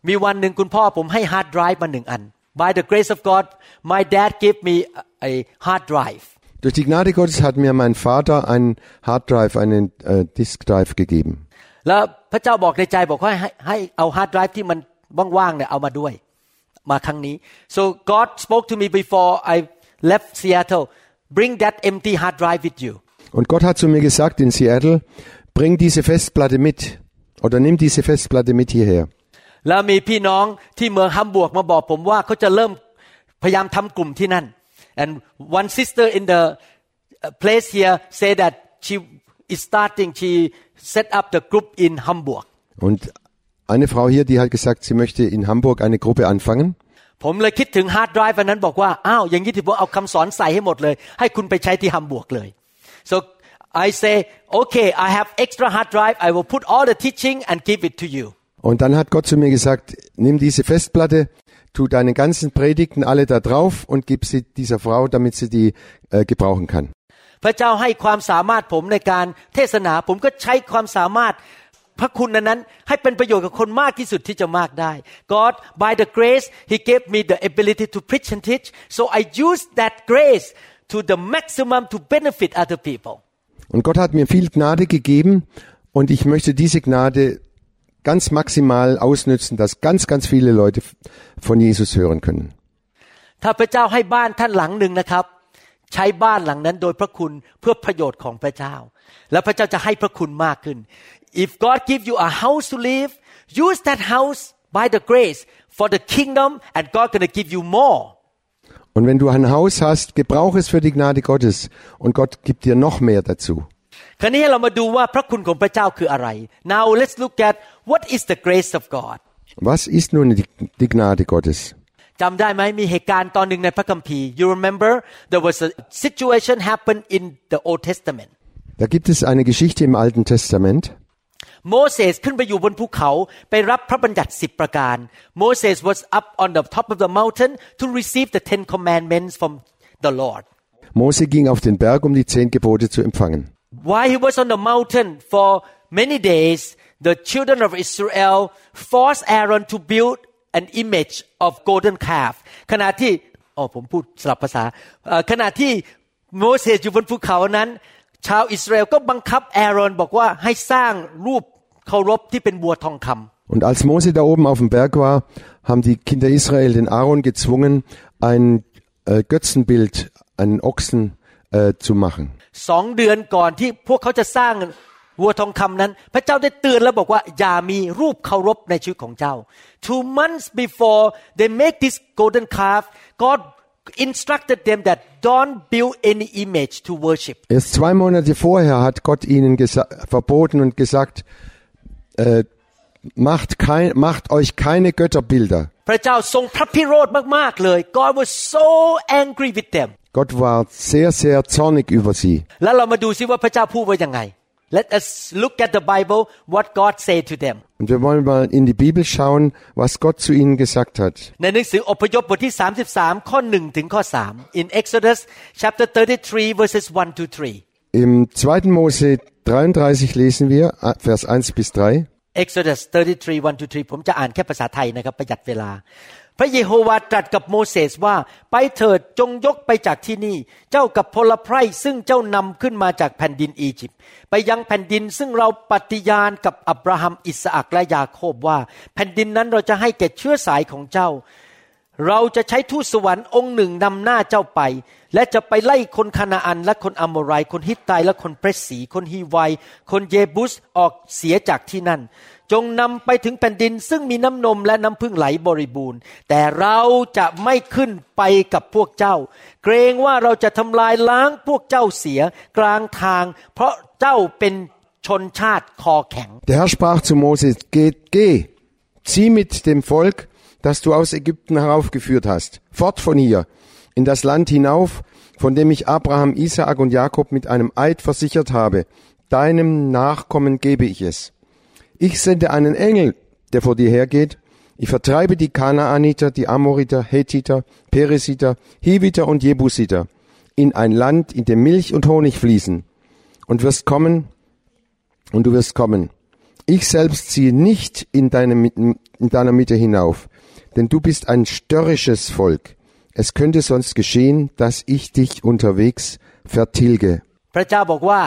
มีวันหนึ่งคุณพ่อผมให้ฮาร์ดไดรฟ์มาหนึ่งอัน By the grace of God my dad gave me a hard drive Durch die Gnade Gottes hat mir mein Vater einen Harddrive, einen äh, Diskdrive gegeben. แล้วพระเจ้าบอกในใจบอกว่าให้ให้เอาฮาร์ดไดรฟ์ที่มันว่างๆเนี่ยเอามาด้วย มาครั้งนี้ so God spoke to me before I left Seattle bring that empty hard drive with you Und Gott hat zu mir gesagt in Seattle, bring diese Festplatte mit oder nimm diese Festplatte mit hierher. แล้วมีพี่น้องที่เมืองฮัมบวกมาบอกผมว่าเขาจะเริ่มพยายามทำกลุ่มที่นั่น and one sister in the uh, place here say that she is starting she set up the group in Hamburg Und eine Frau hier, die hat gesagt, sie möchte in Hamburg eine Gruppe anfangen. ผมเลยคิดถึงฮาร์ดไดรฟ์อันนั้นบอกว่าอ้าวอย่างนี้ที่ผมเอาคำสอนใส่ให้หมดเลย ให้คุณไปใช้ที่ฮัมบวกเลย so I say okay I have extra hard drive I will put all the teaching and give it to you Und dann hat Gott zu mir gesagt, nimm diese Festplatte, tu deine ganzen Predigten alle da drauf und gib sie dieser Frau, damit sie die äh, gebrauchen kann. พระเจ้าให้ความสามารถผมในการเทศนา ผมก็ใช้ความสามารถพระคุณนั้น ให้เป็นประโยชน์กับคนมากที่สุดที่จะมากได้ God by the grace He gave me the ability to preach and teach so I use that grace to the maximum to benefit other people Und Gott hat mir viel Gnade gegeben und ich möchte diese Gnade ganz maximal ausnützen, dass ganz, ganz viele Leute von Jesus hören können. ถ้าพระเจ้าให้บ้านท่านหลังหนึ่งนะครับ ใช้บ้านหลังนั้นโดยพระคุณเพื่อประโยชน์ของพระเจ้า แล้วพระเจ้าจะให้พระคุณมากขึ้น if God give you a house to live use that house by the grace for the kingdom and God gonna give you more Und wenn du ein Haus hast, gebrauch es für die Gnade Gottes und Gott gibt dir noch mehr dazu. คราวนี้เรามาดูว่าพระคุณของพระเจ้าคืออะไร now let's look at what is the grace of God Was ist nun die, die Gnade Gottes? จำได้ไหมมีเหตุการณ์ตอนหนึ่งในพระคัมภีร์ you remember there was a situation happen in the Old Testament Da gibt es eine Geschichte im Alten Testament. โมเสสขึ้นไปอยู่บนภูเขาไปรับพระบัญญัติสิบประการ Moses was up on the top of the mountain to receive the ten commandments from the Lord Mose ging auf den Berg, um die zehn Gebote zu empfangen. while he was on the mountain for many days the children of Israel forced Aaron to build an image of golden calf ขณะที่อ๋อผมพูดสลับภาษาเอ่อขณะที่โมเสสอยู่บนภูเขานั้น ชาวอิสราเอลก็บังคับแอรอนบอกว่าให้สร้างรูปเคารพที่เป็นบัวทองคำ Und als Mose da oben auf dem Berg war, haben die Kinder Israel den Aaron gezwungen, ein äh, Götzenbild, einen Ochsen äh, zu machen. สองเดือนก่อนที่พวกเขาจะสร้างวัวทองคำนั้น พระเจ้าได้เตือนแล้วบอกว่า อย่ามีรูปเคารพในชีวิตของเจ้า two months before they make this golden calf God instructed them that don't build any image to worship Erst zwei Monate vorher hat Gott ihnen verboten und gesagt, äh, macht, kein, macht euch keine Götterbilder. พระเจ้าทรงพระพิโรธมากๆเลย God was so angry with them Gott war sehr, sehr zornig über sie. แล้วเรามาดูซิว่าพระเจ้าพูดว่ายังไง Let us look at the Bible what God said to them Und wir wollen mal in die Bibel schauen, was Gott zu ihnen gesagt hat. ในหนังสืออพยพบทที่ 33 ข้อ 1 ถึงข้อ 3 in Exodus chapter 33 verses 1 to 3 Im 2. Mose 33 lesen wir, äh, Vers 1 bis 3. Exodus 33:1-3ผมจะอ่านแค่ภาษาไทยนะครับ ประหยัดเวลา พระเยโฮวาตรัสกับโมเสสว่า ไปเถิดจงยกไปจากที่นี่ เจ้ากับพลไพรซึ่งเจ้านำขึ้นมาจากแผ่นดินอียิปต์ไปยังแผ่นดินซึ่งเราปฏิญาณกับอับราฮัมอิสอักและยาโคบว่า แผ่นดินนั้นเราจะให้แก่เชื้อสายของเจ้า เราจะใช้ทูตสวรรค์องค์หนึ่งนำหน้าเจ้าไป และจะไปไล่คนคานาอัน และคนอโมไรคนฮิตไตและคนเพรสสีคนฮีไวคนเยบุสออกเสียจากที่นั่น จงนำไปถึงแผ่นดินซึ่งมีน้ำนมและน้ำพึ่งไหลบริบูรณ์ แต่เราจะไม่ขึ้นไปกับพวกเจ้า เกรงว่าเราจะทำลายล้างพวกเจ้าเสียกลางทาง เพราะเจ้าเป็นชนชาติคอแข็ง Der Herr sprach zu Moses, geh, geh, zieh mit dem Volk, das du aus Ägypten heraufgeführt hast, fort von hier, in das Land hinauf, von dem ich Abraham, Isaak und Jakob mit einem Eid versichert habe. Deinem Nachkommen gebe ich es. Ich sende einen Engel, der vor dir hergeht. Ich vertreibe die Kanaaniter, die Amoriter, Hethiter, Peresiter, Hiviter und Jebusiter in ein Land, in dem Milch und Honig fließen. Und wirst kommen, und du wirst kommen. Ich selbst ziehe nicht in deine, in deiner Mitte hinauf, denn du bist ein störrisches Volk. Es könnte sonst geschehen, dass ich dich unterwegs vertilge. พระเจ้าบอกว่า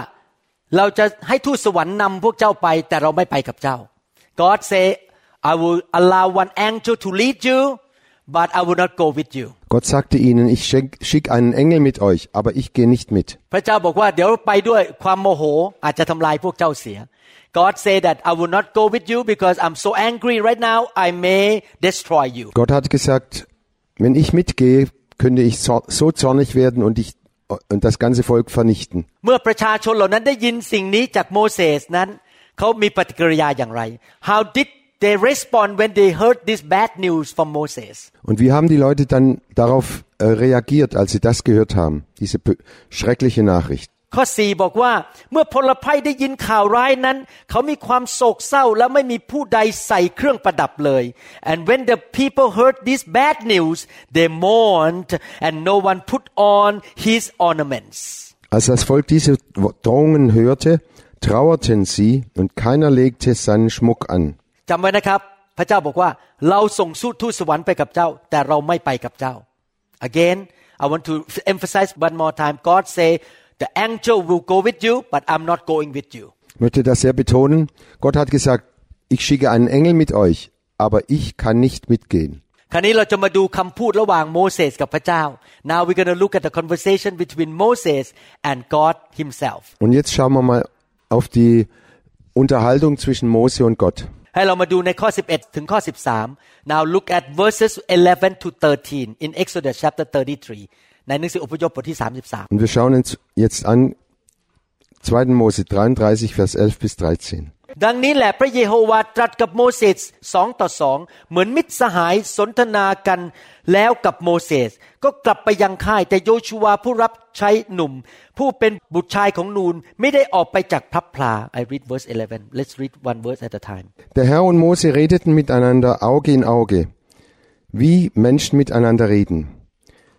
เราจะให้ทูตสวรรค์นำพวกเจ้าไป แต่เราไม่ไปกับเจ้า God say I will allow one angel to lead you but I will not go with you Gott sagte ihnen, ich schicke einen Engel mit euch, aber ich gehe nicht mit. พระเจ้าบอกว่าเดี๋ยวไปด้วยความโมโหอาจจะทำลายพวกเจ้าเสีย God say that I will not go with you because I'm so angry right now I may destroy you Gott hat gesagt, wenn ich mitgehe, könnte ich so- so zornig werden und ich und das ganze Volk vernichten. เมื่อประชาชนเหล่านั้นได้ยินสิ่งนี้จากโมเสสนั้น เขามีปฏิกิริยาอย่างไร How did they respond when they heard this bad news from Moses Und wie haben die Leute dann darauf äh, reagiert, als sie das gehört haben, diese bö- schreckliche Nachricht? ข้อ4บอกว่าเมื่อพลภัยได้ยินข่าวร้ายนั้น เขามีความโศกเศร้าและไม่มีผู้ใดใส่เครื่องประดับเลย and when the people heard this bad news they mourned and no one put on his ornaments Als das Volk diese Drohungen hörte, trauerten sie und keiner legte seinen Schmuck an. จำไว้นะครับ พระเจ้าบอกว่าเราส่งสู้ทูตสวรรค์ไปกับเจ้า แต่เราไม่ไปกับเจ้า again I want to emphasize one more time God say the angel will go with you but I'm not going with you Ich möchte das sehr betonen. Gott hat gesagt, ich schicke einen Engel mit euch, aber ich kann nicht mitgehen. คราวนี้เราจะมาดูคำพูดระหว่างโมเสสกับพระเจ้า Now we're going to look at the conversation between Moses and God himself Und jetzt schauen wir mal auf die Unterhaltung zwischen Mose und Gott. ให้เรามาดูในข้อ 11 ถึงข้อ 13 Now look at verses 11 to 13 in Exodus chapter 33 ในหนังสืออพยพบทที่ 33 Und wir schauen uns jetzt an 2. Mose 33, Vers 11 bis 13. ดังนี้แหละพระเยโฮวาตรัสกับโมเสสสองต่อสองเหมือนมิตรสหายสนทนากันแล้วกับโมเสสก็กลับไปยังค่าย แต่โยชูวาผู้รับใช้หนุ่ม ผู้เป็นบุตรชายของนูนไม่ได้ออกไปจากพลับพลา I read verse 11 let's read one verse at a time Der Herr und Mose redeten miteinander Auge in Auge, wie Menschen miteinander reden.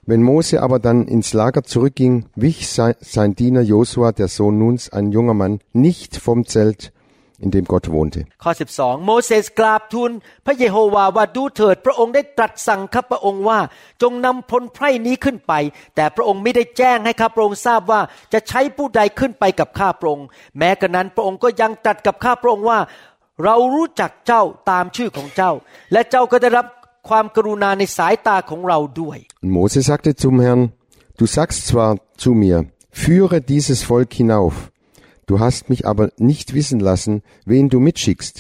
Wenn Mose aber dann ins Lager zurückging, wich sein, Diener Josua, der Sohn Nuns, ein junger Mann, nicht vom Zelt, in dem Gott wohnte. ข้อ12โมเสสกราบทูลพระเยโฮวาว่าดูเถิด พระองค์ได้ตรัสสั่งข้าพระองค์ว่า จงนำพลไพร่นี้ขึ้นไป แต่พระองค์ไม่ได้แจ้งให้ข้าพระองค์ทราบว่าจะใช้ผู้ใดขึ้นไปกับข้าพระองค์แม้กระนั้นพระองค์ก็ยังตรัสกับข้าพระองค์ว่า เรารู้จักเจ้าตามชื่อของเจ้า และเจ้าก็ได้รับ ความกรุณาในสายตาของเราด้วย Und Mose sagte zum Herrn, du sagst zwar zu mir, führe dieses Volk hinauf. Du hast mich aber nicht wissen lassen, wen du mitschickst.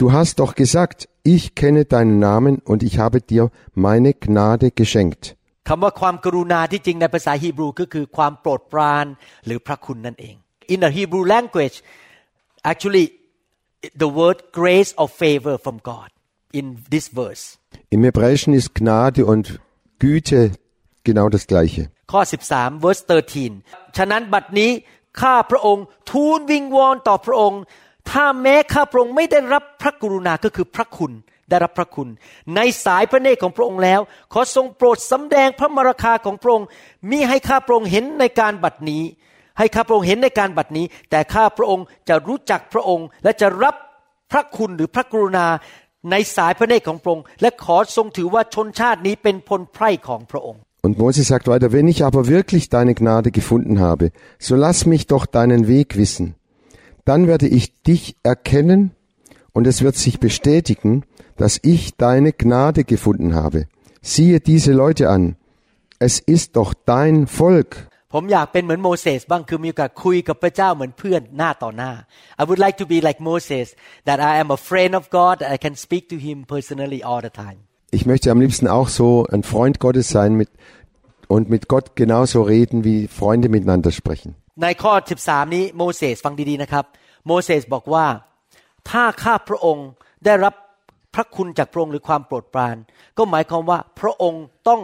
Du hast doch gesagt, ich kenne deinen Namen und ich habe dir meine Gnade geschenkt. คำว่าความกรุณาที่จริงในภาษาฮีบรูก็คือความโปรดปรานหรือพระคุณนั่นเอง In the Hebrew language actually the word grace or favor from God In this verse Im Hebräischen ist Gnade und Güte genau das gleiche. ข้อ 13 verse 13 ฉะนั้นบัดนี้ข้าพระองค์ทูลวิงวอนต่อพระองค์ ถ้าแม้ข้าพระองค์ไม่ได้รับพระกรุณาก็คือพระคุณได้รับพระคุณ ในสายพระเนตรของพระองค์แล้ว ขอทรงโปรดสำแดงพระมรคาของพระองค์มิให้ข้าพระองค์เห็นในการบัดนี้ ให้ข้าพระองค์เห็นในการบัดนี้ แต่ข้าพระองค์จะรู้จักพระองค์และจะรับพระคุณหรือพระกรุณา ในสายพระเนตรของพระองค์ และขอทรงถือว่าชนชาตินี้เป็นพลไพร่ของพระองค์ Und Mose sagt weiter, wenn ich aber wirklich deine Gnade gefunden habe, so lass mich doch deinen Weg wissen. Dann werde ich dich erkennen und es wird sich bestätigen, dass ich deine Gnade gefunden habe. Siehe diese Leute an. Es ist doch dein Volk. ผมอยากเป็นเหมือนโมเสสบ้างคือมีโอกาสคุยกับพระเจ้าเหมือนเพื่อนหน้าต่อหน้า I would like to be like Moses that I am a friend of God that I can speak to him personally all the time Ich möchte am liebsten auch so ein Freund Gottes sein mit, und mit Gott genauso reden, wie Freunde miteinander sprechen. ในข้อ 13 นี้โมเสสฟังดีๆนะครับ โมเสสบอกว่า ถ้าข้าพระองค์ได้รับพระคุณจากพระองค์หรือความโปรดปราน ก็หมายความว่าพระองค์ต้อง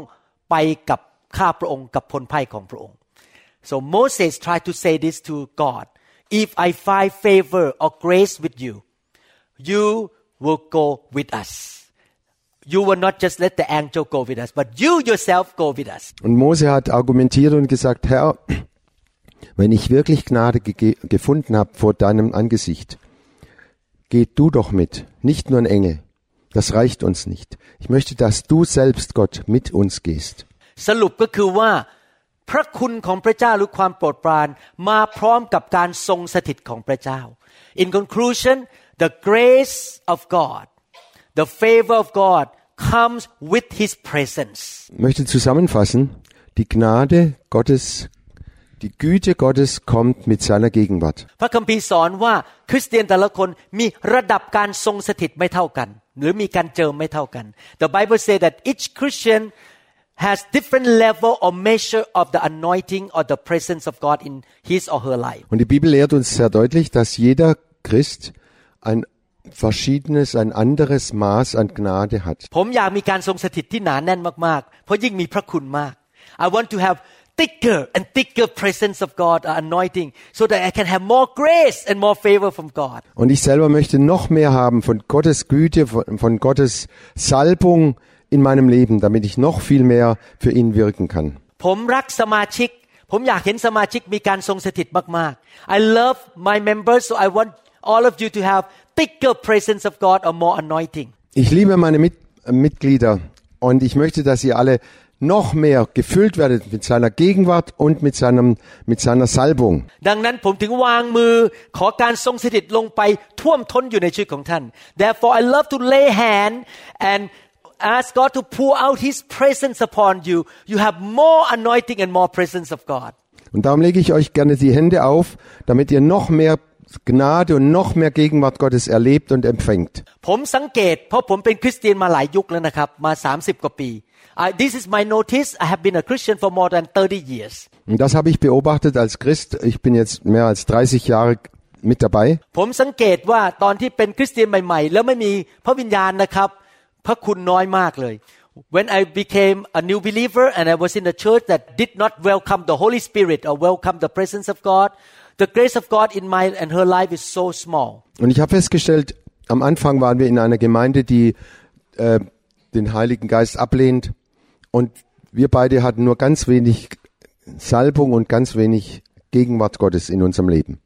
ไปกับข้าพระองค์กับพลไพ่ของพระองค์ so Moses tried to say this to God if I find favor or grace with you you will go with us you will not just let the angel go with us but you yourself go with us Und Mose hat argumentiert und gesagt, Herr, wenn ich wirklich Gnade gege- gefunden habe vor deinem Angesicht, geh du doch mit, nicht nur ein Engel. Das reicht uns nicht. Ich möchte, dass du selbst, Gott, mit uns gehst. สรุปก็คือว่า พระคุณของพระเจ้าหรือความโปรดปรานมาพร้อมกับการทรงสถิตของพระเจ้า In conclusion the grace of God the favor of God comes with His presence Ich möchte zusammenfassen, die Gnade Gottes, die Güte Gottes kommt mit seiner Gegenwart. พระคัมภีร์สอนว่าคริสเตียนแต่ละคนมีระดับการทรงสถิตไม่เท่ากัน หรือมีการเจิมไม่เท่ากัน The Bible say that each Christian has different level or measure of the anointing or the presence of God in his or her life Und die Bibel lehrt uns sehr deutlich, dass jeder Christ ein verschiedenes, ein anderes Maß an Gnade hat. ผมอยากมีการทรงสถิตที่หนาแน่นมากๆ เพราะยิ่งมีพระคุณมาก I want to have thicker and thicker presence of God or anointing so that I can have more grace and more favor from God Und ich selber möchte noch mehr haben von Gottes Güte, von, von Gottes Salbung in meinem Leben, damit ich noch viel mehr für ihn wirken kann. ผมรักสมาชิก ผมอยากเห็นสมาชิกมีการทรงสถิตมากๆ I love my members so I want all of you to have thicker presence of God or more anointing Ich liebe meine Mit äh, Mitglieder und ich möchte, dass ihr alle noch mehr gefüllt werdet mit seiner Gegenwart und mit, seinem, mit seiner Salbung. ดังนั้นผมถึงวางมือขอการทรงสถิตลงไปท่วมท้นอยู่ในชีวิตของท่าน Therefore I love to lay hand and ask God to pour out His presence upon you you have more anointing and more presence of God Und darum lege ich euch gerne die Hände auf, damit ihr noch mehr Gnade und noch mehr Gegenwart Gottes erlebt und empfängt. ผมสังเกตเพราะผมเป็นคริสเตียนมาหลายยุคแล้วนะครับ มา 30 กว่าปี I, this is my notice I have been a Christian for more than 30 years Und das habe ich beobachtet als Christ. Ich bin jetzt mehr als 30 Jahre mit dabei. ผมสังเกตว่าตอนที่เป็นคริสเตียนใหม่ ๆ แล้วไม่มีพระวิญญาณนะครับ พระคุณน้อยมากเลย When I became a new believer and I was in a church that did not welcome the Holy Spirit or welcome the presence of God the grace of God in my and her life is so small Und ich habe festgestellt, am Anfang waren wir in einer Gemeinde, die äh, den Heiligen Geist ablehnt. Und wir beide hatten nur ganz wenig Salbung und ganz wenig Gegenwart Gottes in unserem Leben.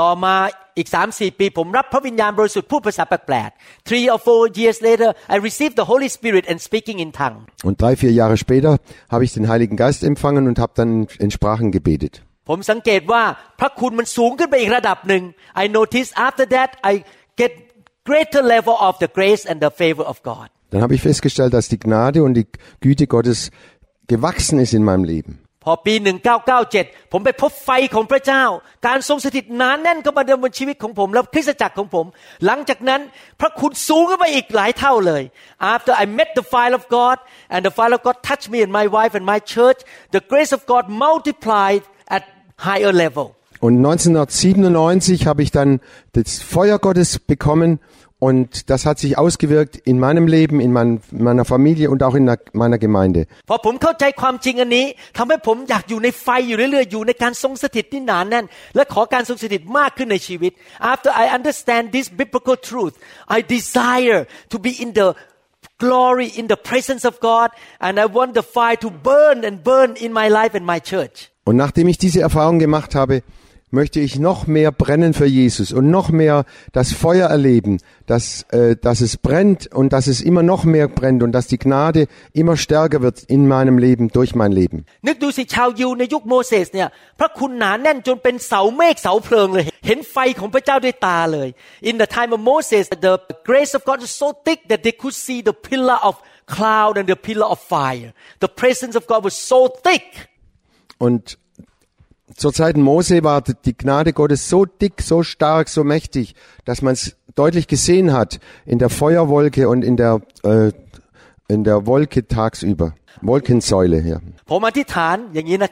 ต่อมาอีกสามสี่ปีผมรับพระวิญญาณบริสุทธิ์พูดภาษาแปลกๆ three or four years later I received the Holy Spirit and speaking in tongue Und drei, vier Jahre später habe ich den Heiligen Geist empfangen und habe dann in Sprachen gebetet. ผมสังเกตว่าพระคุณมันสูงขึ้นไปอีกระดับหนึ่ง I notice after that I get greater level of the grace and the favor of God Dann habe ich festgestellt, dass die Gnade und die Güte Gottes gewachsen ist in meinem Leben. พอปี 1997 ผมไปพบไฟของพระเจ้า การทรงสถิตหนานแน่นเข้ามาในบนชีวิตของผม และคริสตจักรของผม หลังจากนั้นพระคุณสูงขึ้นไปอีกหลายเท่าเลย after I met the fire of God and the fire of God touched me and my wife and my church the grace of God multiplied at higher level Und 1997 habe ich dann das Feuer Gottes bekommen Und das hat sich ausgewirkt in meinem Leben, in mein, meiner Familie und auch in meiner Gemeinde. After I understand this biblical truth, I desire to be in the glory, in the presence of God, and I want the fire to burn and burn in my life and my church. Und nachdem ich diese Erfahrung gemacht habe, möchte ich noch mehr brennen für Jesus und noch mehr das Feuer erleben, dass, äh, dass es brennt und dass es immer noch mehr brennt und dass die Gnade immer stärker wird in meinem Leben, durch mein Leben. In the time of Moses, the grace of God was so thick that they could see the pillar of cloud and the pillar of fire. The presence of God was so thick. Und zur Zeit Mose war die Gnade Gottes so dick, so stark, so mächtig, dass man es deutlich gesehen hat in der Feuerwolke und in der, äh, in der Wolke tagsüber. Wolkensäule, ja. ผมอธิษฐานอย่างนี้นะ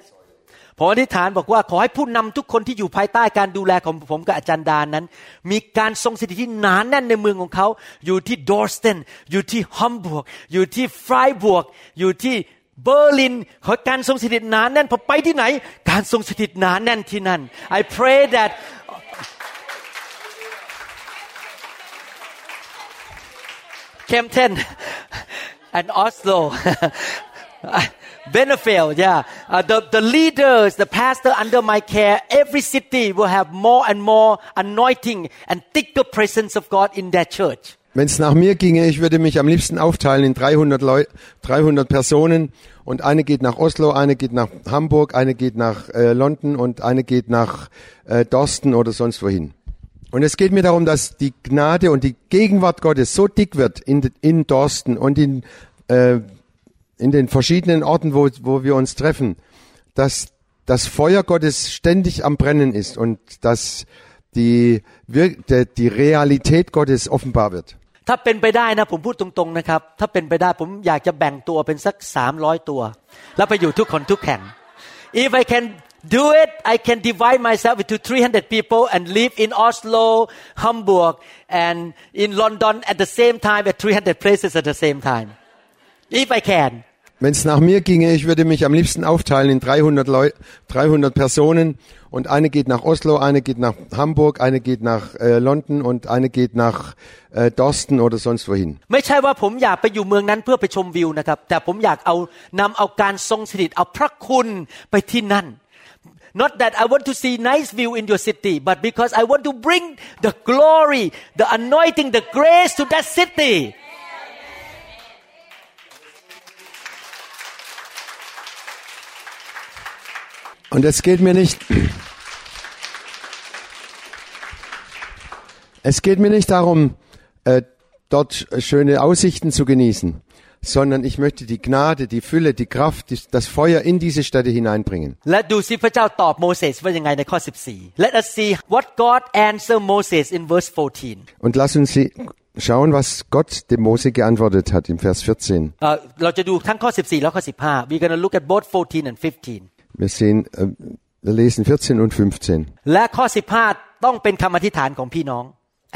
ผมอธิษฐานบอกว่าขอให้ผู้นำทุกคนที่อยู่ภายใต้การดูแลของผมกับอาจารย์ดานนั้น มีการทรงสถิตที่หนานแน่นในเมืองของเขา อยู่ที่ดอร์สเตนอยู่ที่ฮัมบูร์กอยู่ที่ฟรายบวกอยู่ที่ เบอร์ลินขอการทรงสถิตหนานแน่นพอไปที่ไหน การทรงสถิตหนานแน่นที่นั่น I pray that Kempten and Oslo. Benefeld, yeah. Uh, the, the leaders, the pastor under my care, every city will have more and more anointing and thicker presence of God in their church. Wenn es nach mir ginge, ich würde mich am liebsten aufteilen in 300, Leu 300 Personen und eine geht nach Oslo, eine geht nach Hamburg, eine geht nach äh, London und eine geht nach äh, Dorsten oder sonst wohin. Und es geht mir darum, dass die Gnade und die Gegenwart Gottes so dick wird in, in Dorsten und in, äh, in den verschiedenen Orten, wo, wo wir uns treffen, dass das Feuer Gottes ständig am Brennen ist und dass die, die Realität Gottes offenbar wird. ถ้าเป็นไปได้นะ ผมพูดตรงๆนะครับ ถ้าเป็นไปได้ผมอยากจะแบ่งตัวเป็นสักสามร้อยตัว แล้วไปอยู่ทุกคนทุกแห่ง If I can do it I can divide myself into 300 people and live in Oslo Hamburg and in London at the same time at 300 places at the same time If I can Wenn es nach mir ginge, ich würde mich am liebsten aufteilen in 300, Leu 300 Personen und eine geht nach Oslo, eine geht nach Hamburg, eine geht nach äh, London und eine geht nach äh, Dorsten oder sonst wohin. ไม่ใช่ว่าผมอยากไปอยู่เมืองนั้นเพื่อไปชมวิวนะครับ แต่ผมอยากเอานำเอาการทรงสถิตเอาพระคุณไปที่นั่น Not that I want to see nice view in your city but because I want to bring the glory the anointing the grace to that city Und es geht mir nicht, es geht mir nicht darum, äh, dort schöne Aussichten zu genießen, sondern ich möchte die Gnade, die Fülle, die Kraft, die, das Feuer in diese Städte hineinbringen. และดูสิพระเจ้าตอบโมเสสว่ายังไงในข้อ 14 Let us see what God answered Moses in verse 14 Und lass uns sie- schauen, was Gott dem Mose geantwortet hat im Vers 14. เอ่อเราจะดูทั้งข้อ 14 และข้อ 15 We're gonna look at both 14 and 15 Wir sehen, äh, wir lesen 14 und 15. และข้อ 15 ต้องเป็นคำอธิษฐานของพี่น้อง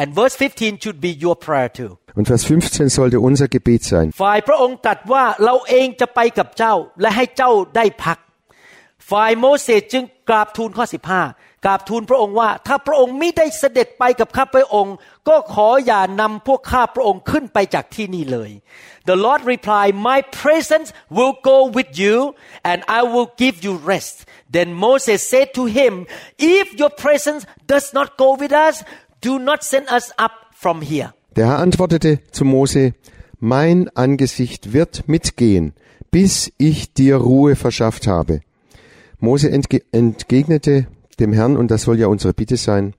and verse 15 should be your prayer too Und Vers 15 sollte unser Gebet sein. ฝ่ายพระองค์ตรัสว่าเราเองจะไปกับเจ้าและให้เจ้าได้พัก ฝ่ายโมเสสจึงกราบทูลข้อ 15 กราบทูลพระองค์ว่า ถ้าพระองค์มิได้เสด็จไปกับข้าพระองค์ ก็ขออย่านำพวกข้าพระองค์ขึ้นไปจากที่นี่เลย The Lord replied My presence will go with you and I will give you rest Then Moses said to him If your presence does not go with us do not send us up from here Der Herr antwortete zu Mose, mein Angesicht wird mitgehen, bis ich dir Ruhe verschafft habe. Mose entge entgegnete dem Herrn, und das soll ja unsere Bitte sein,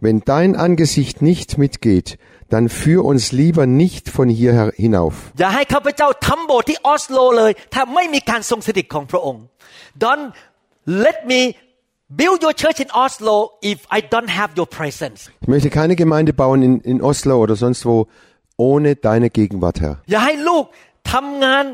wenn dein Angesicht nicht mitgeht, dann führ uns lieber nicht von hier her- hinauf. อย่าให้ข้าพเจ้าทำโบสถ์ที่ออสโลเลย ถ้าไม่มีการทรงสถิตของพระองค์ Don't let me build your church in Oslo if I don't have your presence Ich möchte keine Gemeinde bauen in, in Oslo oder sonst wo ohne deine Gegenwart, Herr. อย่าให้ลูกทำงาน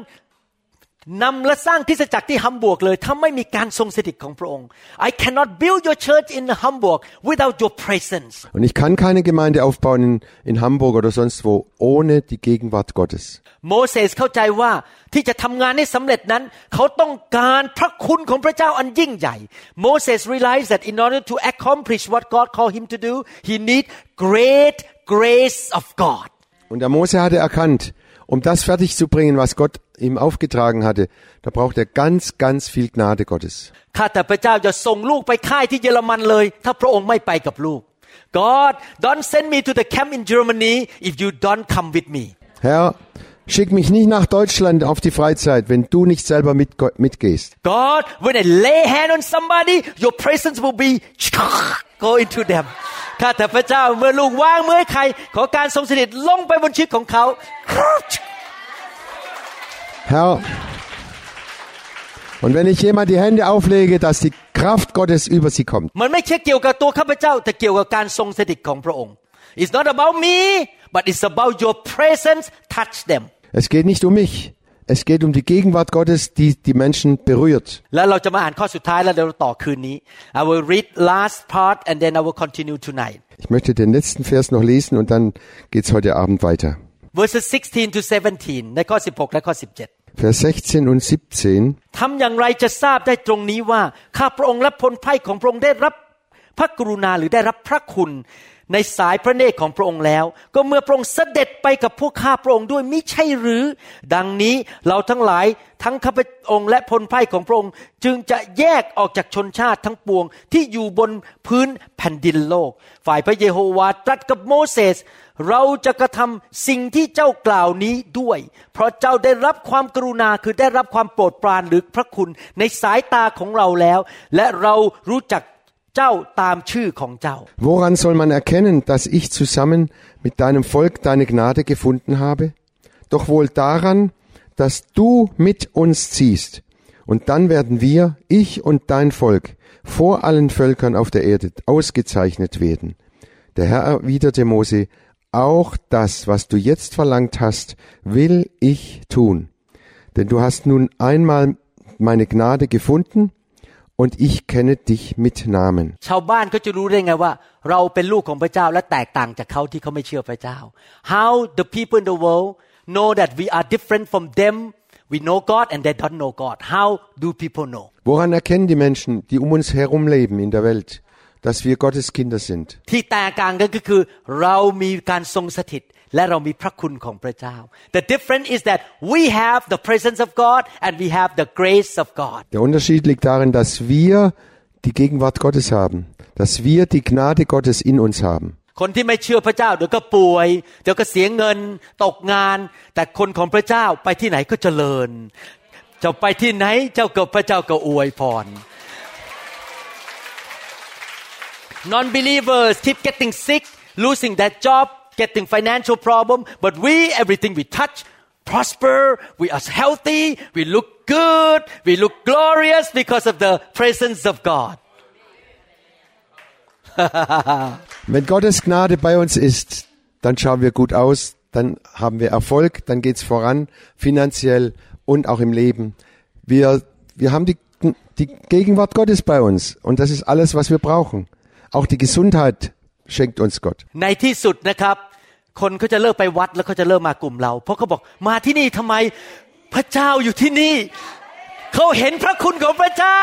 นำและสร้างคริสตจักรที่ฮัมบูร์กเลยถ้าไม่มีการทรงสถิตของพระองค์ I cannot build your church in Hamburg without your presence Und ich kann keine Gemeinde aufbauen in, in Hamburg oder sonst wo ohne die Gegenwart Gottes. โมเสสเข้าใจว่าที่จะทำงานให้สำเร็จนั้น เขาต้องการพระคุณของพระเจ้าอันยิ่งใหญ่ Moses realized that in order to accomplish what God called him to do he need great grace of God Und der Mose hatte erkannt, um das fertig zu bringen, was Gott ihm aufgetragen hatte, da braucht er ganz, ganz viel Gnade Gottes. God, don't send me to the camp in Germany if you don't come with me. Herr, schick mich nicht nach Deutschland auf die Freizeit, wenn du nicht selber mit, mitgehst. God when I lay hand on somebody your presence will be go into them ข้าแต่พระเจ้าเมื่อลูกวางมือให้ใคร ขอการทรงสถิตลงไปบนชีวิตของเขา Herr, und wenn ich jemand die Hände auflege, dass die Kraft Gottes über sie kommt. มันไม่ใช่เกี่ยวกับตัวข้าพเจ้า แต่เกี่ยวกับการทรงสถิตของพระองค์ It's not about me but it's about your presence touch them Es geht nicht um mich. Es geht um die Gegenwart Gottes, die die Menschen berührt. แล้วเราจะมาอ่านข้อสุดท้ายแล้วเดี๋ยวเราต่อคืนนี้ I will read last part and then I will continue tonight Ich möchte den letzten Vers noch lesen und dann geht's heute Abend weiter. verses 16 to 17 ในข้อ 16 และข้อ 17 Vers 16 und 17. ทำอย่างไรจะทราบได้ตรงนี้ว่า ข้าพระองค์และพลไพร่ของพระองค์ได้รับพระกรุณาหรือได้รับพระคุณ ในสายพระเนตรของพระองค์แล้ว ก็เมื่อพระองค์เสด็จไปกับพวกข้าพระองค์ด้วยมิใช่หรือ ดังนี้เราทั้งหลายทั้งข้าพระองค์และพลไพร่ของพระองค์ จึงจะแยกออกจากชนชาติทั้งปวงที่อยู่บนพื้นแผ่นดินโลก ฝ่ายพระเยโฮวาตรัสกับโมเสสเราจะกระทำสิ่งที่เจ้ากล่าวนี้ด้วย เพราะเจ้าได้รับความกรุณาคือได้รับความโปรดปรานหรือพระคุณในสายตาของเราแล้ว และเรารู้จัก Woran soll man erkennen, dass ich zusammen mit deinem Volk deine Gnade gefunden habe? Doch wohl daran, dass du mit uns ziehst. Und dann werden wir, ich und dein Volk, vor allen Völkern auf der Erde ausgezeichnet werden. Der Herr erwiderte Mose, auch das, was du jetzt verlangt hast, will ich tun. Denn du hast nun einmal meine Gnade gefunden und ich kenne dich mit Namen. ชาวบ้านก็จะรู้ได้ไงว่า เราเป็นลูกของพระเจ้าและแตกต่างจากเขาที่เขาไม่เชื่อพระเจ้า How the people in the world know that we are different from them we know God and they don't know God How do people know Woran erkennen die Menschen, die um uns herum leben in der Welt, dass wir Gottes Kinder sind? ที่แตกต่างกันก็คือ เรามีการทรงสถิต และเรามีพระคุณของพระเจ้า The difference is that we have the presence of God and we have the grace of God Der Unterschied liegt darin, dass wir die Gegenwart Gottes haben, dass wir die Gnade Gottes in uns haben. คนที่ไม่เชื่อพระเจ้าเดี๋ยวก็ป่วย เดี๋ยวก็เสียเงินตกงาน แต่คนของพระเจ้าไปที่ไหนก็เจริญจะไปที่ไหนเจ้าก็พระเจ้าก็อวยพร non-believers keep getting sick losing their job getting financial problem but we everything we touch prosper we are healthy we look good we look glorious because of the presence of God Wenn Gottes Gnade bei uns ist, dann schauen wir gut aus, dann haben wir Erfolg, dann geht's voran, finanziell und auch im Leben. Wir, wir haben die, die Gegenwart Gottes bei uns und das ist alles, was wir brauchen. Auch die Gesundheit schenkt uns Gott. ในที่สุดนะครับ คนเขาจะเลิกไปวัดแล้วเขาจะเริ่มมากลุ่มเรา เพราะเขาบอกมาที่นี่ทำไมพระเจ้าอยู่ที่นี่ เขาเห็นพระคุณของพระเจ้า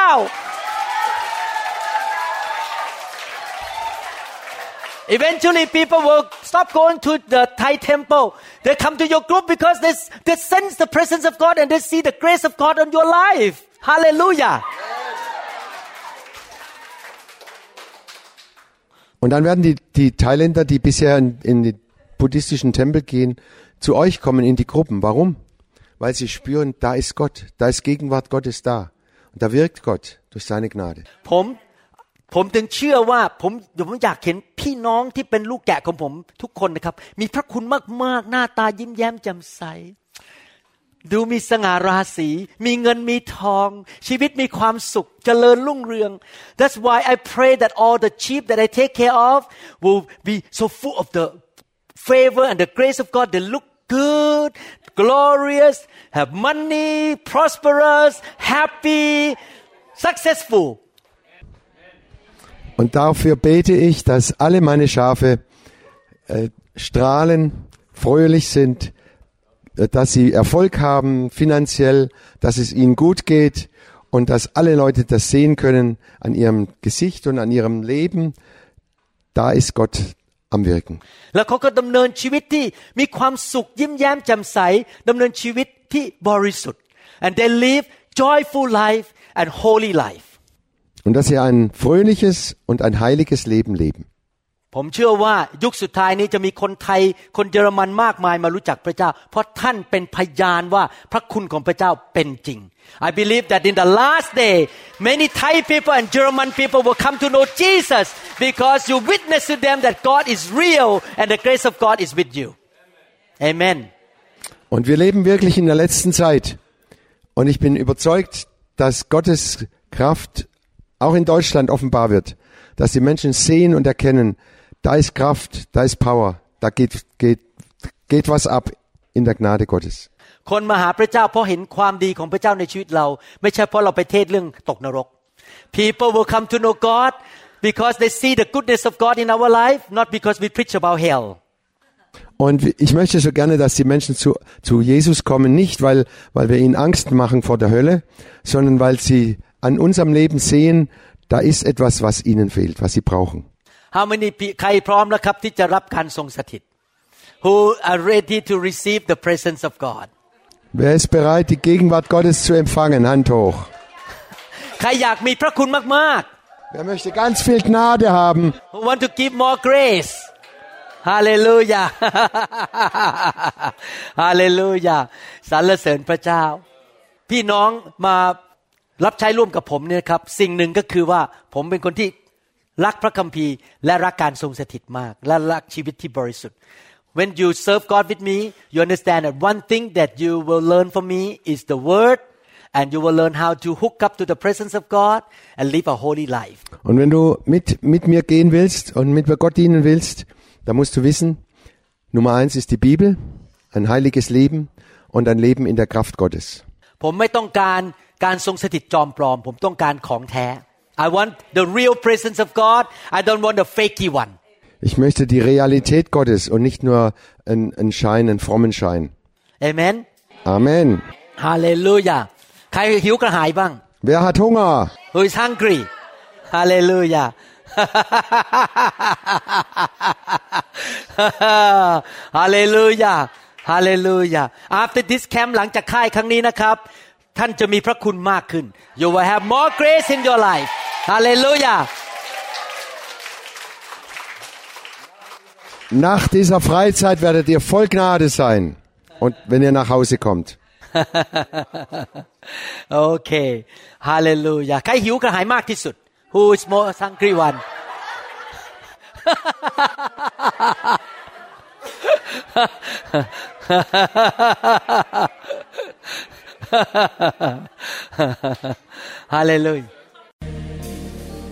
Eventually people will stop going to the Thai temple. They come to your group because they, they sense the presence of God and they see the grace of God on your life. Hallelujah. Und dann werden die, die Thailänder, die bisher in, in die buddhistischen Tempel gehen, zu euch kommen in die Gruppen. Warum? Weil sie spüren, da ist Gott, da ist Gegenwart Gottes da. Und da wirkt Gott durch seine Gnade. ผมผมถึงเชื่อว่าผมผมอยากเห็น พี่น้องที่เป็นลูกแกะของผมทุกคนนะครับ มีพระคุณมากๆ หน้าตายิ้มแย้มแจ่มใส ดูมีสง่าราศีมีเงินมีทอง ชีวิตมีความสุขเจริญรุ่งเรือง That's why I pray that all the sheep that I take care of will be so full of the favor and the grace of God they look good glorious have money prosperous happy successful Und dafür bete ich, dass alle meine Schafe äh, strahlen, fröhlich sind, äh, dass sie Erfolg haben finanziell, dass es ihnen gut geht und dass alle Leute das sehen können an ihrem Gesicht und an ihrem Leben. Da ist Gott am Wirken. แล้วเขาก็ดำเนินชีวิตที่มีความสุขยิ้มแย้มแจ่มใสดำเนินชีวิตที่บริสุทธิ์ and they live joyful life and holy life Und dass sie ein fröhliches und ein heiliges Leben leben. ผมเชื่อว่ายุคสุดท้ายนี้จะมีคนไทย คนเยอรมันมากมายมารู้จักพระเจ้า เพราะท่านเป็นพยานว่าพระคุณของพระเจ้าเป็นจริง I believe that in the last day many Thai people and German people will come to know Jesus because you witness to them that God is real and the grace of God is with you Amen Und wir leben wirklich in der letzten Zeit. Und ich bin überzeugt, dass Gottes Kraft auch in Deutschland offenbar wird. Dass die Menschen sehen und erkennen, da ist Kraft, da ist Power, da geht, geht, geht was ab in der Gnade Gottes. คนมาหาพระเจ้าเพราะเห็นความดีของพระเจ้าในชีวิตเรา ไม่ใช่เพราะเราไปเทศเรื่องตกนรก People will come to know God because they see the goodness of God in our life not because we preach about hell Und ich möchte so gerne, dass die Menschen zu, zu Jesus kommen, nicht weil, weil wir ihnen Angst machen vor der Hölle, sondern weil sie an unserem Leben sehen, da ist etwas, was ihnen fehlt, was sie brauchen. How many pe- ใครพร้อมแล้วครับที่จะรับการทรงสถิต Who are ready to receive the presence of God Wer ist bereit, die Gegenwart Gottes zu empfangen? Hand hoch. ใครอยากมีพระคุณมาก Wer möchte ganz viel Gnade haben? ๆ Who want to give more grace Hallelujah Hallelujah สรรเสริญพระเจ้า พี่น้องมารับใช้ร่วมกับผมเนี่ยครับ สิ่งหนึ่งก็คือว่าผมเป็นคนที่ รักพระคัมภีร์และรักการทรงสถิตมาก และรักชีวิตที่บริสุทธิ์ When you serve God with me you understand that one thing that you will learn from me is the word and you will learn how to hook up to the presence of God and live a holy life Und wenn du mit, mit mir gehen willst und mit Gott dienen willst, dann musst du wissen, Nummer eins ist die Bibel, ein heiliges Leben und ein Leben in der Kraft Gottes. ผมไม่ต้องการการทรงสถิตจอมปลอม ผมต้องการของแท้ I want the real presence of God I don't want the fakey one Ich möchte die Realität Gottes und nicht nur einen, einen Schein, einen frommen Schein. Amen Amen. Hallelujah ใครหิวกระหายบ้าง Wer hat Hunger? Who is hungry Hallelujah Hallelujah Hallelujah After this camp หลังจากค่ายครั้งนี้นะครับ ท่านจะมีพระคุณมากขึ้น You will have more grace in your life Hallelujah Nach dieser Freizeit werdet ihr voll Gnade sein. Und wenn ihr nach Hause kommt. โอเค ฮาเลลูยา ใครหิวกระหายมากที่สุด Who is most hungry one Hallelujah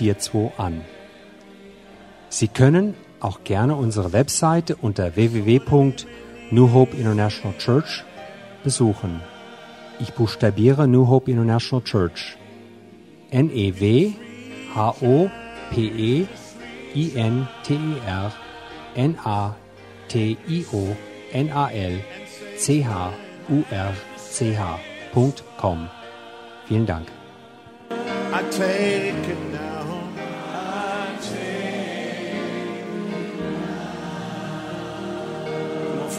1042 an. Sie können auch gerne unsere Webseite unter www.New International Church besuchen. Ich buchstabiere New Hope International Church. N-E-W-H-O-P-E-I-N-T-E-R N-A-T-I-O-N-A-L-C-H-U-R-C-H.com. Vielen Dank. I take it now.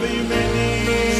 So